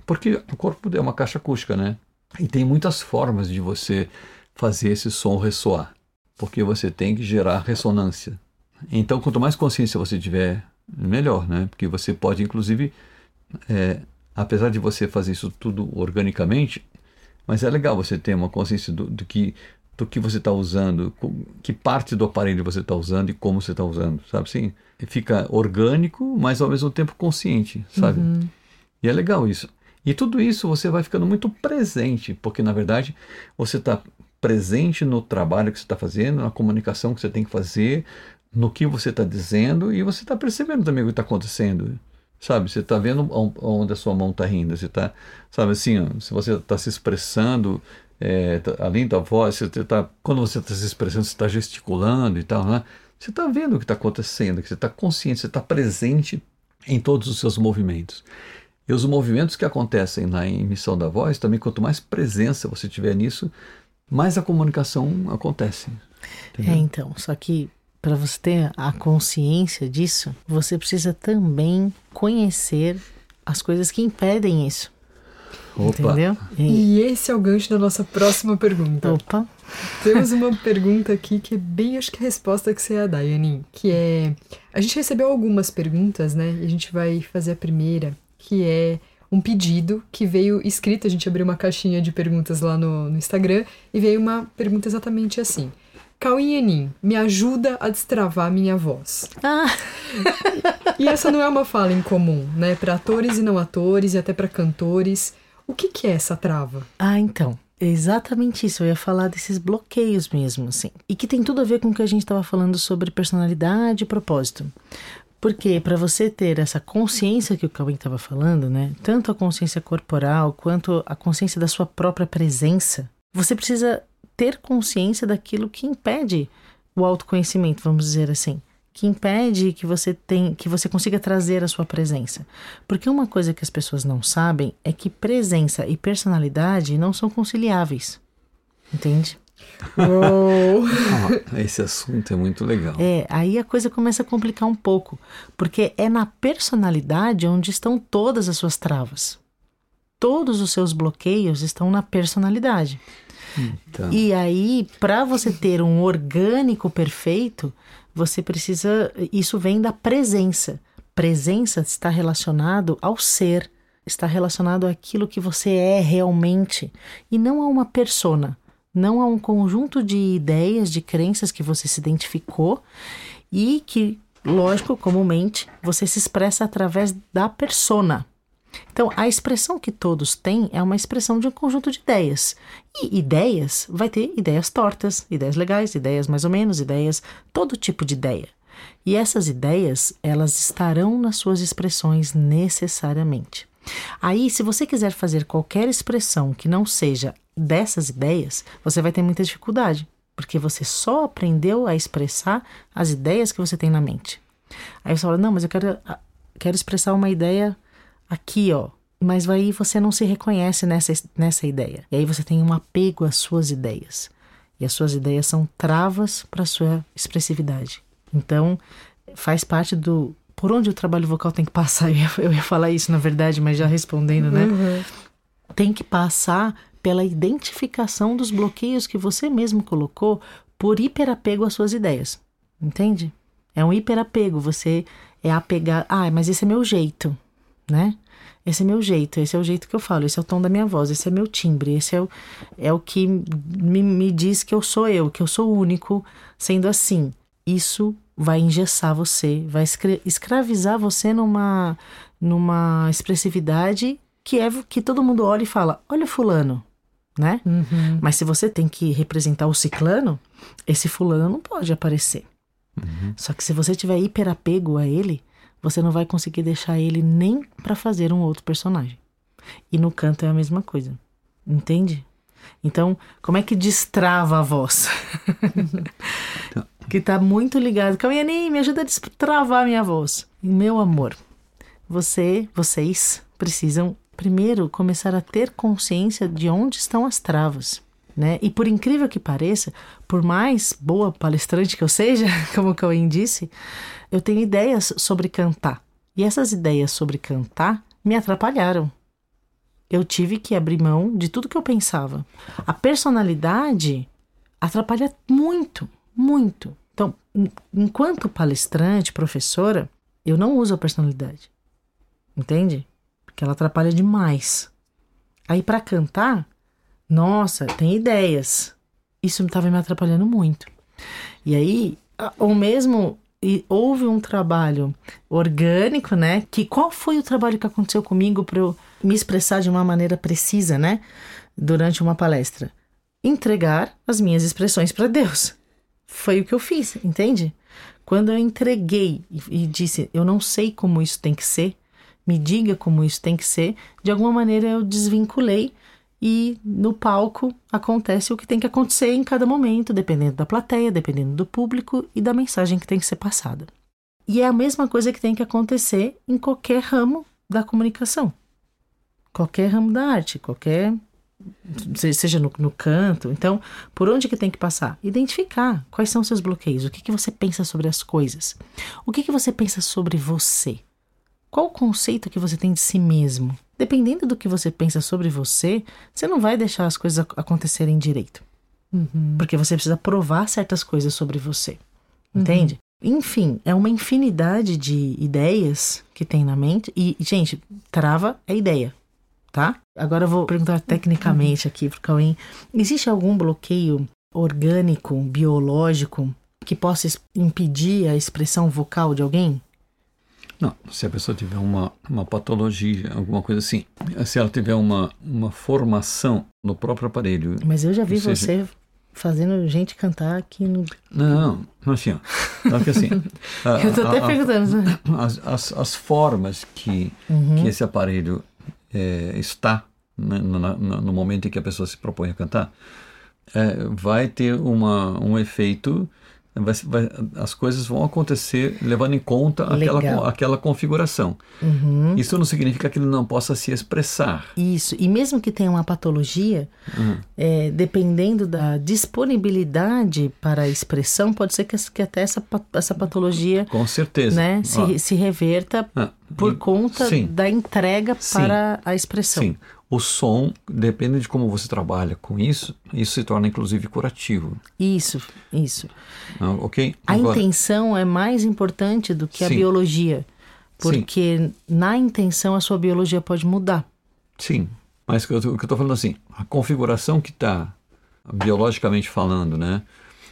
porque o corpo é uma caixa acústica, né? E tem muitas formas de você fazer esse som ressoar, porque você tem que gerar ressonância. Então, quanto mais consciência você tiver, melhor, né? Porque você pode, inclusive, é, apesar de você fazer isso tudo organicamente, mas é legal você ter uma consciência do, do que do que você está usando, que parte do aparelho você está usando e como você está usando, sabe? Sim, fica orgânico, mas ao mesmo tempo consciente, sabe? Uhum. E é legal isso. E tudo isso você vai ficando muito presente, porque na verdade você está presente no trabalho que você está fazendo, na comunicação que você tem que fazer, no que você está dizendo e você está percebendo também o que está acontecendo. Sabe, você está vendo onde a sua mão está rindo, você está, sabe assim, ó, se você está se expressando, é, tá, além da voz, você tá, quando você está se expressando, você está gesticulando e tal, né? Você está vendo o que está acontecendo, que você está consciente, você está presente em todos os seus movimentos. E os movimentos que acontecem na emissão da voz, também quanto mais presença você tiver nisso, mais a comunicação acontece. Entendeu? É, então, só que para você ter a consciência disso, você precisa também conhecer as coisas que impedem isso. Opa. Entendeu? E... e esse é o gancho da nossa próxima pergunta. Opa. Temos uma pergunta aqui que é bem, acho que a resposta que você ia dar, Yanin, que é... A gente recebeu algumas perguntas, né? E a gente vai fazer a primeira, que é um pedido que veio escrito, a gente abriu uma caixinha de perguntas lá no, no Instagram, e veio uma pergunta exatamente assim. Cauim Enin, me ajuda a destravar minha voz. Ah. E essa não é uma fala incomum, né? Para atores e não atores e até para cantores. O que, que é essa trava? Ah, então. É exatamente isso, eu ia falar desses bloqueios mesmo, assim. E que tem tudo a ver com o que a gente estava falando sobre personalidade e propósito. Porque para você ter essa consciência que o Cauê estava falando, né? Tanto a consciência corporal quanto a consciência da sua própria presença, você precisa ter consciência daquilo que impede o autoconhecimento, vamos dizer assim que impede que você tem, que você consiga trazer a sua presença. Porque uma coisa que as pessoas não sabem é que presença e personalidade não são conciliáveis. Entende? oh, esse assunto é muito legal. É, aí a coisa começa a complicar um pouco, porque é na personalidade onde estão todas as suas travas. Todos os seus bloqueios estão na personalidade. Então. E aí, para você ter um orgânico perfeito, você precisa. Isso vem da presença. Presença está relacionado ao ser, está relacionado àquilo que você é realmente e não a uma persona, não a um conjunto de ideias, de crenças que você se identificou e que, lógico, comumente você se expressa através da persona. Então, a expressão que todos têm é uma expressão de um conjunto de ideias. E ideias vai ter ideias tortas, ideias legais, ideias mais ou menos, ideias, todo tipo de ideia. E essas ideias, elas estarão nas suas expressões necessariamente. Aí, se você quiser fazer qualquer expressão que não seja dessas ideias, você vai ter muita dificuldade, porque você só aprendeu a expressar as ideias que você tem na mente. Aí você fala: "Não, mas eu quero quero expressar uma ideia aqui, ó. Mas aí você não se reconhece nessa, nessa ideia. E aí você tem um apego às suas ideias. E as suas ideias são travas para a sua expressividade. Então, faz parte do. Por onde o trabalho vocal tem que passar? Eu ia, eu ia falar isso, na verdade, mas já respondendo, né? Uhum. Tem que passar pela identificação dos bloqueios que você mesmo colocou por hiperapego às suas ideias. Entende? É um hiperapego. Você é apegar. Ah, mas esse é meu jeito né? Esse é meu jeito, esse é o jeito que eu falo, esse é o tom da minha voz, esse é meu timbre, esse é o, é o que me, me diz que eu sou eu, que eu sou único sendo assim. Isso vai engessar você, vai escravizar você numa, numa expressividade que é que todo mundo olha e fala: olha, Fulano, né? Uhum. Mas se você tem que representar o ciclano, esse Fulano não pode aparecer. Uhum. Só que se você tiver hiperapego a ele, você não vai conseguir deixar ele nem para fazer um outro personagem. E no canto é a mesma coisa. Entende? Então, como é que destrava a voz? que tá muito ligado. Caminhaninho, me ajuda a destravar a minha voz. Meu amor, você, vocês precisam primeiro começar a ter consciência de onde estão as travas. Né? E por incrível que pareça, por mais boa palestrante que eu seja, como o Cauim disse, eu tenho ideias sobre cantar. E essas ideias sobre cantar me atrapalharam. Eu tive que abrir mão de tudo que eu pensava. A personalidade atrapalha muito, muito. Então, enquanto palestrante, professora, eu não uso a personalidade. Entende? Porque ela atrapalha demais. Aí para cantar, nossa, tem ideias. Isso estava me atrapalhando muito. E aí, ou mesmo e houve um trabalho orgânico, né? Que qual foi o trabalho que aconteceu comigo para eu me expressar de uma maneira precisa, né? Durante uma palestra, entregar as minhas expressões para Deus. Foi o que eu fiz, entende? Quando eu entreguei e, disse, eu não sei como isso tem que ser, me diga como isso tem que ser, de alguma maneira eu desvinculei e no palco acontece o que tem que acontecer em cada momento, dependendo da plateia, dependendo do público e da mensagem que tem que ser passada. E é a mesma coisa que tem que acontecer em qualquer ramo da comunicação, qualquer ramo da arte, qualquer seja no, no, canto. Então, por onde que tem que passar? Identificar quais são os seus bloqueios, o que, que você pensa sobre as coisas, o que, que você pensa sobre você, qual o conceito que você tem de si mesmo. Dependendo do que você pensa sobre você, você não vai deixar as coisas acontecerem direito. Uhum. Porque você precisa provar certas coisas sobre você. Entende? Uhum. Enfim, é uma infinidade de ideias que tem na mente. E, gente, trava é ideia tá? Agora eu vou perguntar tecnicamente aqui pro Cauim. Existe algum bloqueio orgânico, biológico, que possa impedir a expressão vocal de alguém? Não, se a pessoa tiver uma, uma patologia, alguma coisa assim, se ela tiver uma, uma formação no próprio aparelho. Mas eu já vi seja... você fazendo gente cantar aqui no. Não, não assim, ó. que assim. a, eu tô até a, perguntando. As, as, as formas que, uhum. que esse aparelho é, está né, no, no, momento em que a pessoa se propõe a cantar, é, vai ter uma, um efeito vai, vai, as coisas vão acontecer levando em conta aquela, aquela configuração. Uhum. Isso não significa que ele não possa se expressar. Isso. E mesmo que tenha uma patologia, uhum. é, dependendo da disponibilidade para a expressão, pode ser que, que até essa, essa patologia. Com certeza. Né, se, se reverta ah, por conta sim. da entrega sim. para a expressão. Sim o som, depende de como você trabalha com isso, isso se torna inclusive curativo. Isso, isso. Ah, ok? A Agora, intenção é mais importante do que sim. a biologia, porque sim. na intenção a sua biologia pode mudar. Sim, mas o que eu estou falando assim, a configuração que está biologicamente falando, né?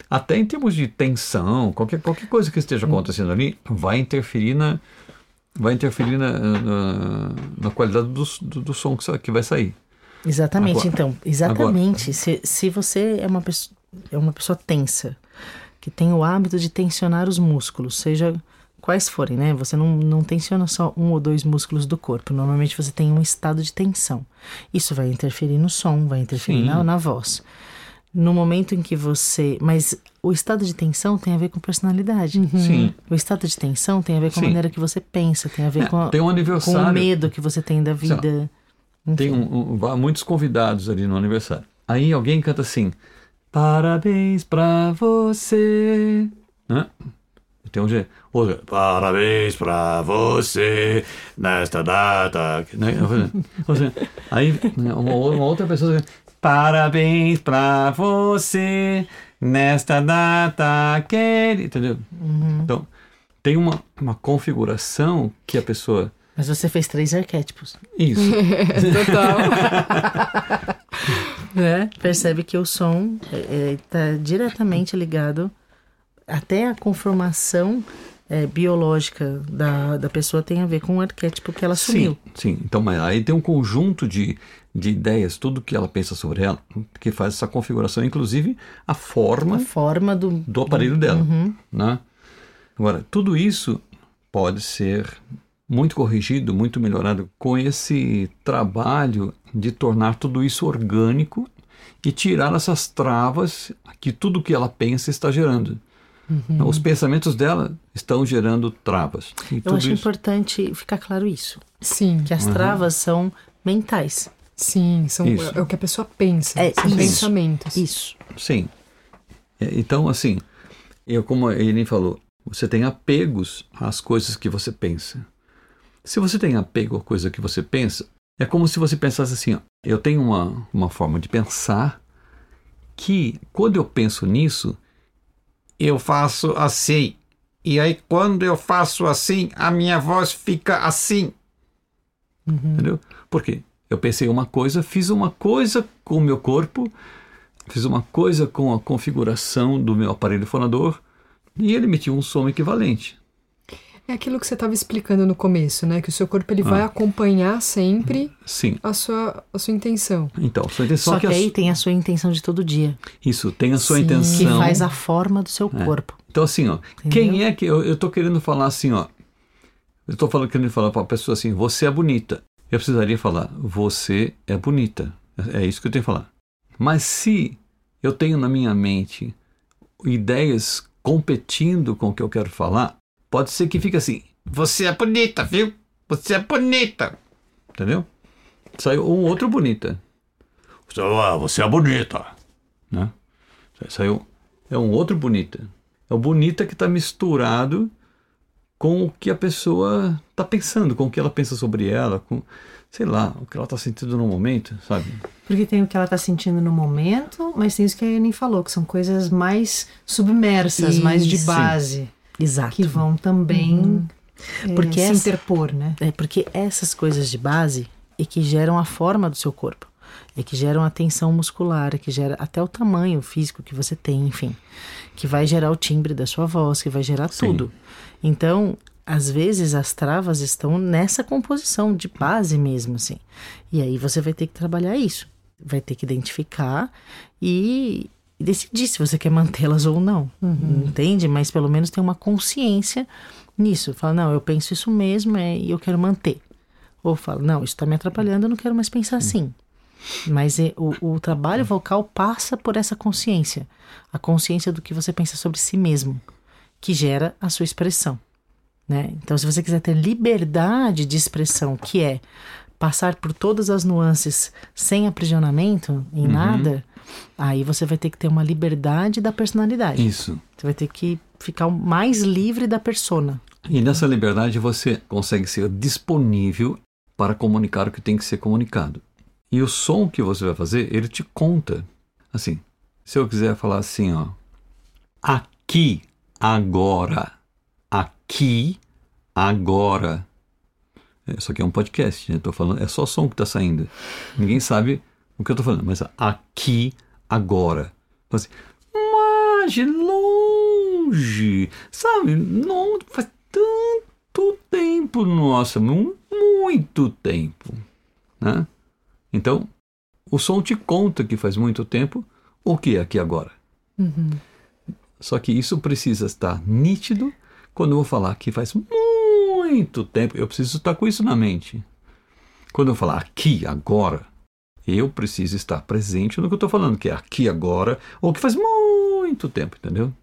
Até em termos de tensão, qualquer, qualquer coisa que esteja acontecendo ali vai interferir na, vai interferir na, na, na qualidade do, do, do, som que vai sair. Exatamente, agora, então, exatamente. Agora, se, se você é uma, pessoa, é uma pessoa tensa, que tem o hábito de tensionar os músculos, seja quais forem, né? Você não, não tensiona só um ou dois músculos do corpo. Normalmente você tem um estado de tensão. Isso vai interferir no som, vai interferir na, na voz no momento em que você. Mas o estado de tensão tem a ver com personalidade. Uhum. Sim. O estado de tensão tem a ver com Sim. a maneira que você pensa, tem a ver é, com, tem um aniversário, com o medo que você tem da vida. Tem um, um, muitos convidados ali no aniversário. Aí alguém canta assim: Parabéns pra você. Né? Tem um jeito. Parabéns pra você nesta data. Né? Aí uma, uma outra pessoa Parabéns pra você nesta data querida. Entendeu? Uhum. Então, tem uma, uma configuração que a pessoa. Mas você fez três arquétipos. Isso. Total. né? Percebe que o som está é, tá diretamente ligado até a conformação é, biológica da, da pessoa tem a ver com o arquétipo que ela assumiu. Sim, sim. Então, mas aí tem um conjunto de, de ideias, tudo que ela pensa sobre ela, que faz essa configuração, inclusive a forma, a forma do, do aparelho dela. Uhum. Né? Agora, tudo isso pode ser muito corrigido, muito melhorado com esse trabalho de tornar tudo isso orgânico e tirar essas travas que tudo que ela pensa está gerando. Uhum. Os pensamentos dela estão gerando travas. Eu acho isso... importante ficar claro isso. Sim. Que as uhum. travas são mentais. Sim, são, é o que a pessoa pensa. É, são isso. pensamentos. Isso. Sim. É, então, assim, eu, como a Eileen falou, você tem apegos às coisas que você pensa. Se você tem apego à coisa que você pensa, é como se você pensasse assim: ó, eu tenho uma, uma forma de pensar que, quando eu penso nisso, eu faço assim. E aí, quando eu faço assim, a minha voz fica assim. Uhum. Entendeu? Por quê? Eu pensei uma coisa, fiz uma coisa com o meu corpo, fiz uma coisa com a configuração do meu aparelho fonador e ele emitiu um som equivalente. É aquilo que você estava explicando no começo, né? Que o seu corpo ele ah. vai acompanhar sempre Sim. A, sua, a sua intenção. Então, sua intenção Só que, que aí a... tem a sua intenção de todo dia. Isso, tem a sua Sim. intenção. Que faz a forma do seu é. corpo. Então, assim, ó, Entendeu? quem é que. Eu, eu tô querendo falar assim, ó. Eu estou falando, querendo falar para a pessoa assim, você é bonita. Eu precisaria falar, você é bonita. É isso que eu tenho que falar. Mas se eu tenho na minha mente ideias competindo com o que eu quero falar, pode ser que fique assim: você é bonita, viu? Você é bonita. Entendeu? Saiu um outro bonita. Ah, você é bonita. Né? Saiu. É um outro bonita. É o bonita que está misturado com o que a pessoa está pensando, com o que ela pensa sobre ela, com, sei lá, o que ela está sentindo no momento, sabe? Porque tem o que ela está sentindo no momento, mas tem isso que a Anin falou, que são coisas mais submersas, mais de base. Exato. Que vão também uhum. é, porque se essa, interpor, né? É porque essas coisas de base é que geram a forma do seu corpo. É que geram a tensão muscular, é que gera até o tamanho físico que você tem, enfim. Que vai gerar o timbre da sua voz, que vai gerar Sim. tudo. Então, às vezes as travas estão nessa composição de base mesmo, assim. E aí você vai ter que trabalhar isso. Vai ter que identificar e, decidir se você quer mantê-las ou não. Uhum. Entende? Mas pelo menos tem uma consciência nisso. Fala, não, eu penso isso mesmo é, e eu quero manter. Ou fala, não, isso está me atrapalhando, eu não quero mais pensar assim. Mas é, o, o trabalho vocal passa por essa consciência. A consciência do que você pensa sobre si mesmo, que gera a sua expressão. Né? Então, se você quiser ter liberdade de expressão, que é passar por todas as nuances sem aprisionamento em uhum. nada, aí você vai ter que ter uma liberdade da personalidade. Isso. Você vai ter que ficar mais livre da persona. E nessa liberdade você consegue ser disponível para comunicar o que tem que ser comunicado. E o som que você vai fazer, ele te conta. Assim, se eu quiser falar assim, ó, aqui, agora, aqui, agora. Isso aqui é um podcast, né? Tô falando, é só som que está saindo. Ninguém sabe o que eu estou falando, mas aqui, agora. Assim, mas longe, sabe? Não faz tanto tempo, nossa, muito tempo, né? Então, o som te conta que faz muito tempo o que é aqui agora. Uhum. Só que isso precisa estar nítido quando eu vou falar que faz muito tempo. Eu preciso estar com isso na mente. Quando eu falar aqui, agora, eu preciso estar presente no que eu estou falando, que é aqui, agora, ou que faz muito tempo, entendeu?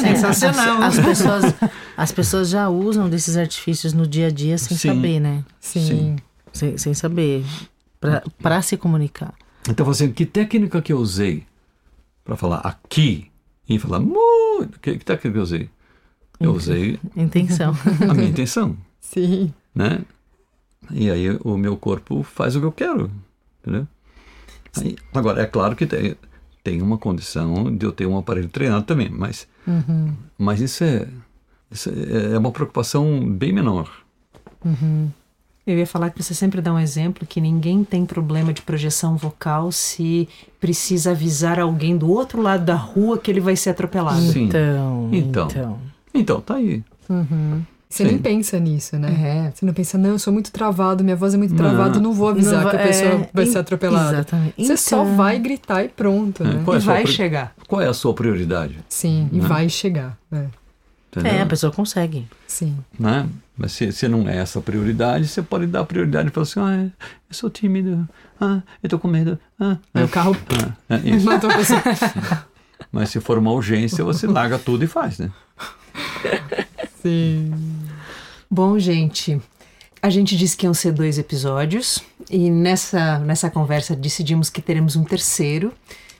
Sensacional. As, as, pessoas, as pessoas já usam desses artifícios no dia a dia sem Sim. saber, né? Sim. Sim. Sem, sem saber para se comunicar. Então, assim, que técnica que eu usei para falar aqui e falar muito? Que, que técnica que eu usei? Eu usei. Intenção. A minha intenção. Sim. Né? E aí o meu corpo faz o que eu quero. Entendeu? Aí, agora, é claro que tem, tem uma condição de eu ter um aparelho treinado também, mas, uhum. mas isso, é, isso é, é uma preocupação bem menor. Uhum. Eu ia falar que você sempre dá um exemplo que ninguém tem problema de projeção vocal se precisa avisar alguém do outro lado da rua que ele vai ser atropelado. Sim. Então, então, então, então tá aí. Uhum. Você Sim. nem pensa nisso, né? É. Você não pensa, não, eu sou muito travado, minha voz é muito travada, não, não vou avisar não, que a pessoa é, vai ser atropelada. Exatamente. Você então, só vai gritar e pronto, é, né? É e vai chegar. Qual é a sua prioridade? Sim, e né? vai chegar. É. É, a pessoa consegue. Sim. Né? Mas se, se não é essa a prioridade, você pode dar prioridade e falar assim: ah, eu sou tímido, ah, eu tô com medo. Ah, é, o carro ah, é isso. Mas se for uma urgência, você larga tudo e faz, né? Sim. Bom, gente, a gente disse que iam ser dois episódios e nessa, nessa conversa decidimos que teremos um terceiro,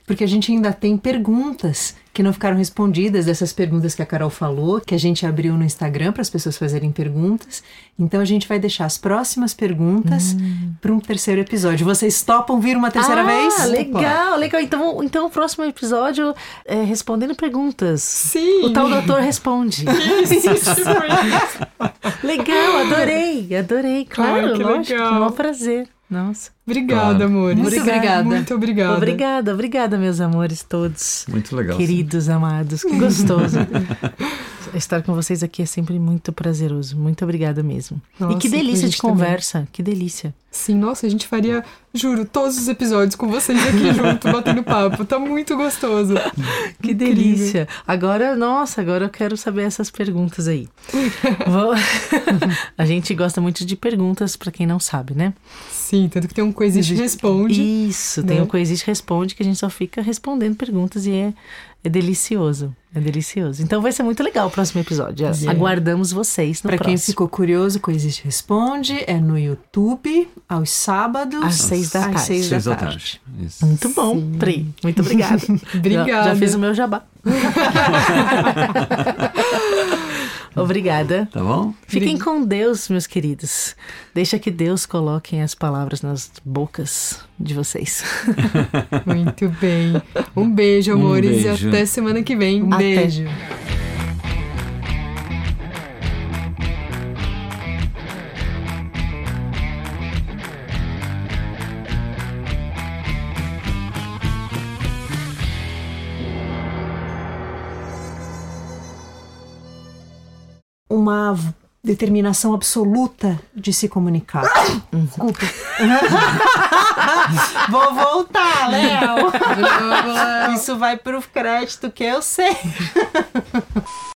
porque a gente ainda tem perguntas que não ficaram respondidas dessas perguntas que a Carol falou, que a gente abriu no Instagram para as pessoas fazerem perguntas. Então a gente vai deixar as próximas perguntas hum. para um terceiro episódio. Vocês topam vir uma terceira ah, vez? legal, legal. Então, então o próximo episódio é respondendo perguntas. Sim. O tal doutor responde. Isso, isso, legal, adorei, adorei. Claro, que lógico, legal. um prazer. Nossa. Obrigada, claro. amores. Muito obrigada. Muito obrigada. Obrigada, obrigada, meus amores todos. Muito legal. Queridos, sim. amados, que gostoso. estar com vocês aqui é sempre muito prazeroso. Muito obrigada mesmo. Nossa, e que delícia de também. conversa. Que delícia. Sim, nossa, a gente faria, juro, todos os episódios com vocês aqui junto, batendo papo. Tá muito gostoso. Que Incrível. delícia. Agora, nossa, agora eu quero saber essas perguntas aí. Vou- a gente gosta muito de perguntas, pra quem não sabe, né? Sim, tanto que tem um Coexiste Responde. Isso, tem né? o Coexiste Responde que a gente só fica respondendo perguntas e é, é delicioso. É delicioso. Então vai ser muito legal o próximo episódio. Yeah. Aguardamos vocês no Para quem ficou curioso, Coexiste Responde é no YouTube, aos sábados, Às seis da às tarde. seis Seis da da tarde. tarde. Isso. Muito bom, Pri. Muito obrigada. Obrigada. Já, já fiz o meu jabá. Obrigada. Tá bom? Fiquem com Deus, meus queridos. Deixa que Deus coloque as palavras nas bocas de vocês. Muito bem. Um beijo, Um amores, beijo. e até semana que vem. Um Até. beijo. Uma determinação absoluta de se comunicar. Desculpa. Vou voltar, Léo. Isso vai pro crédito que eu sei.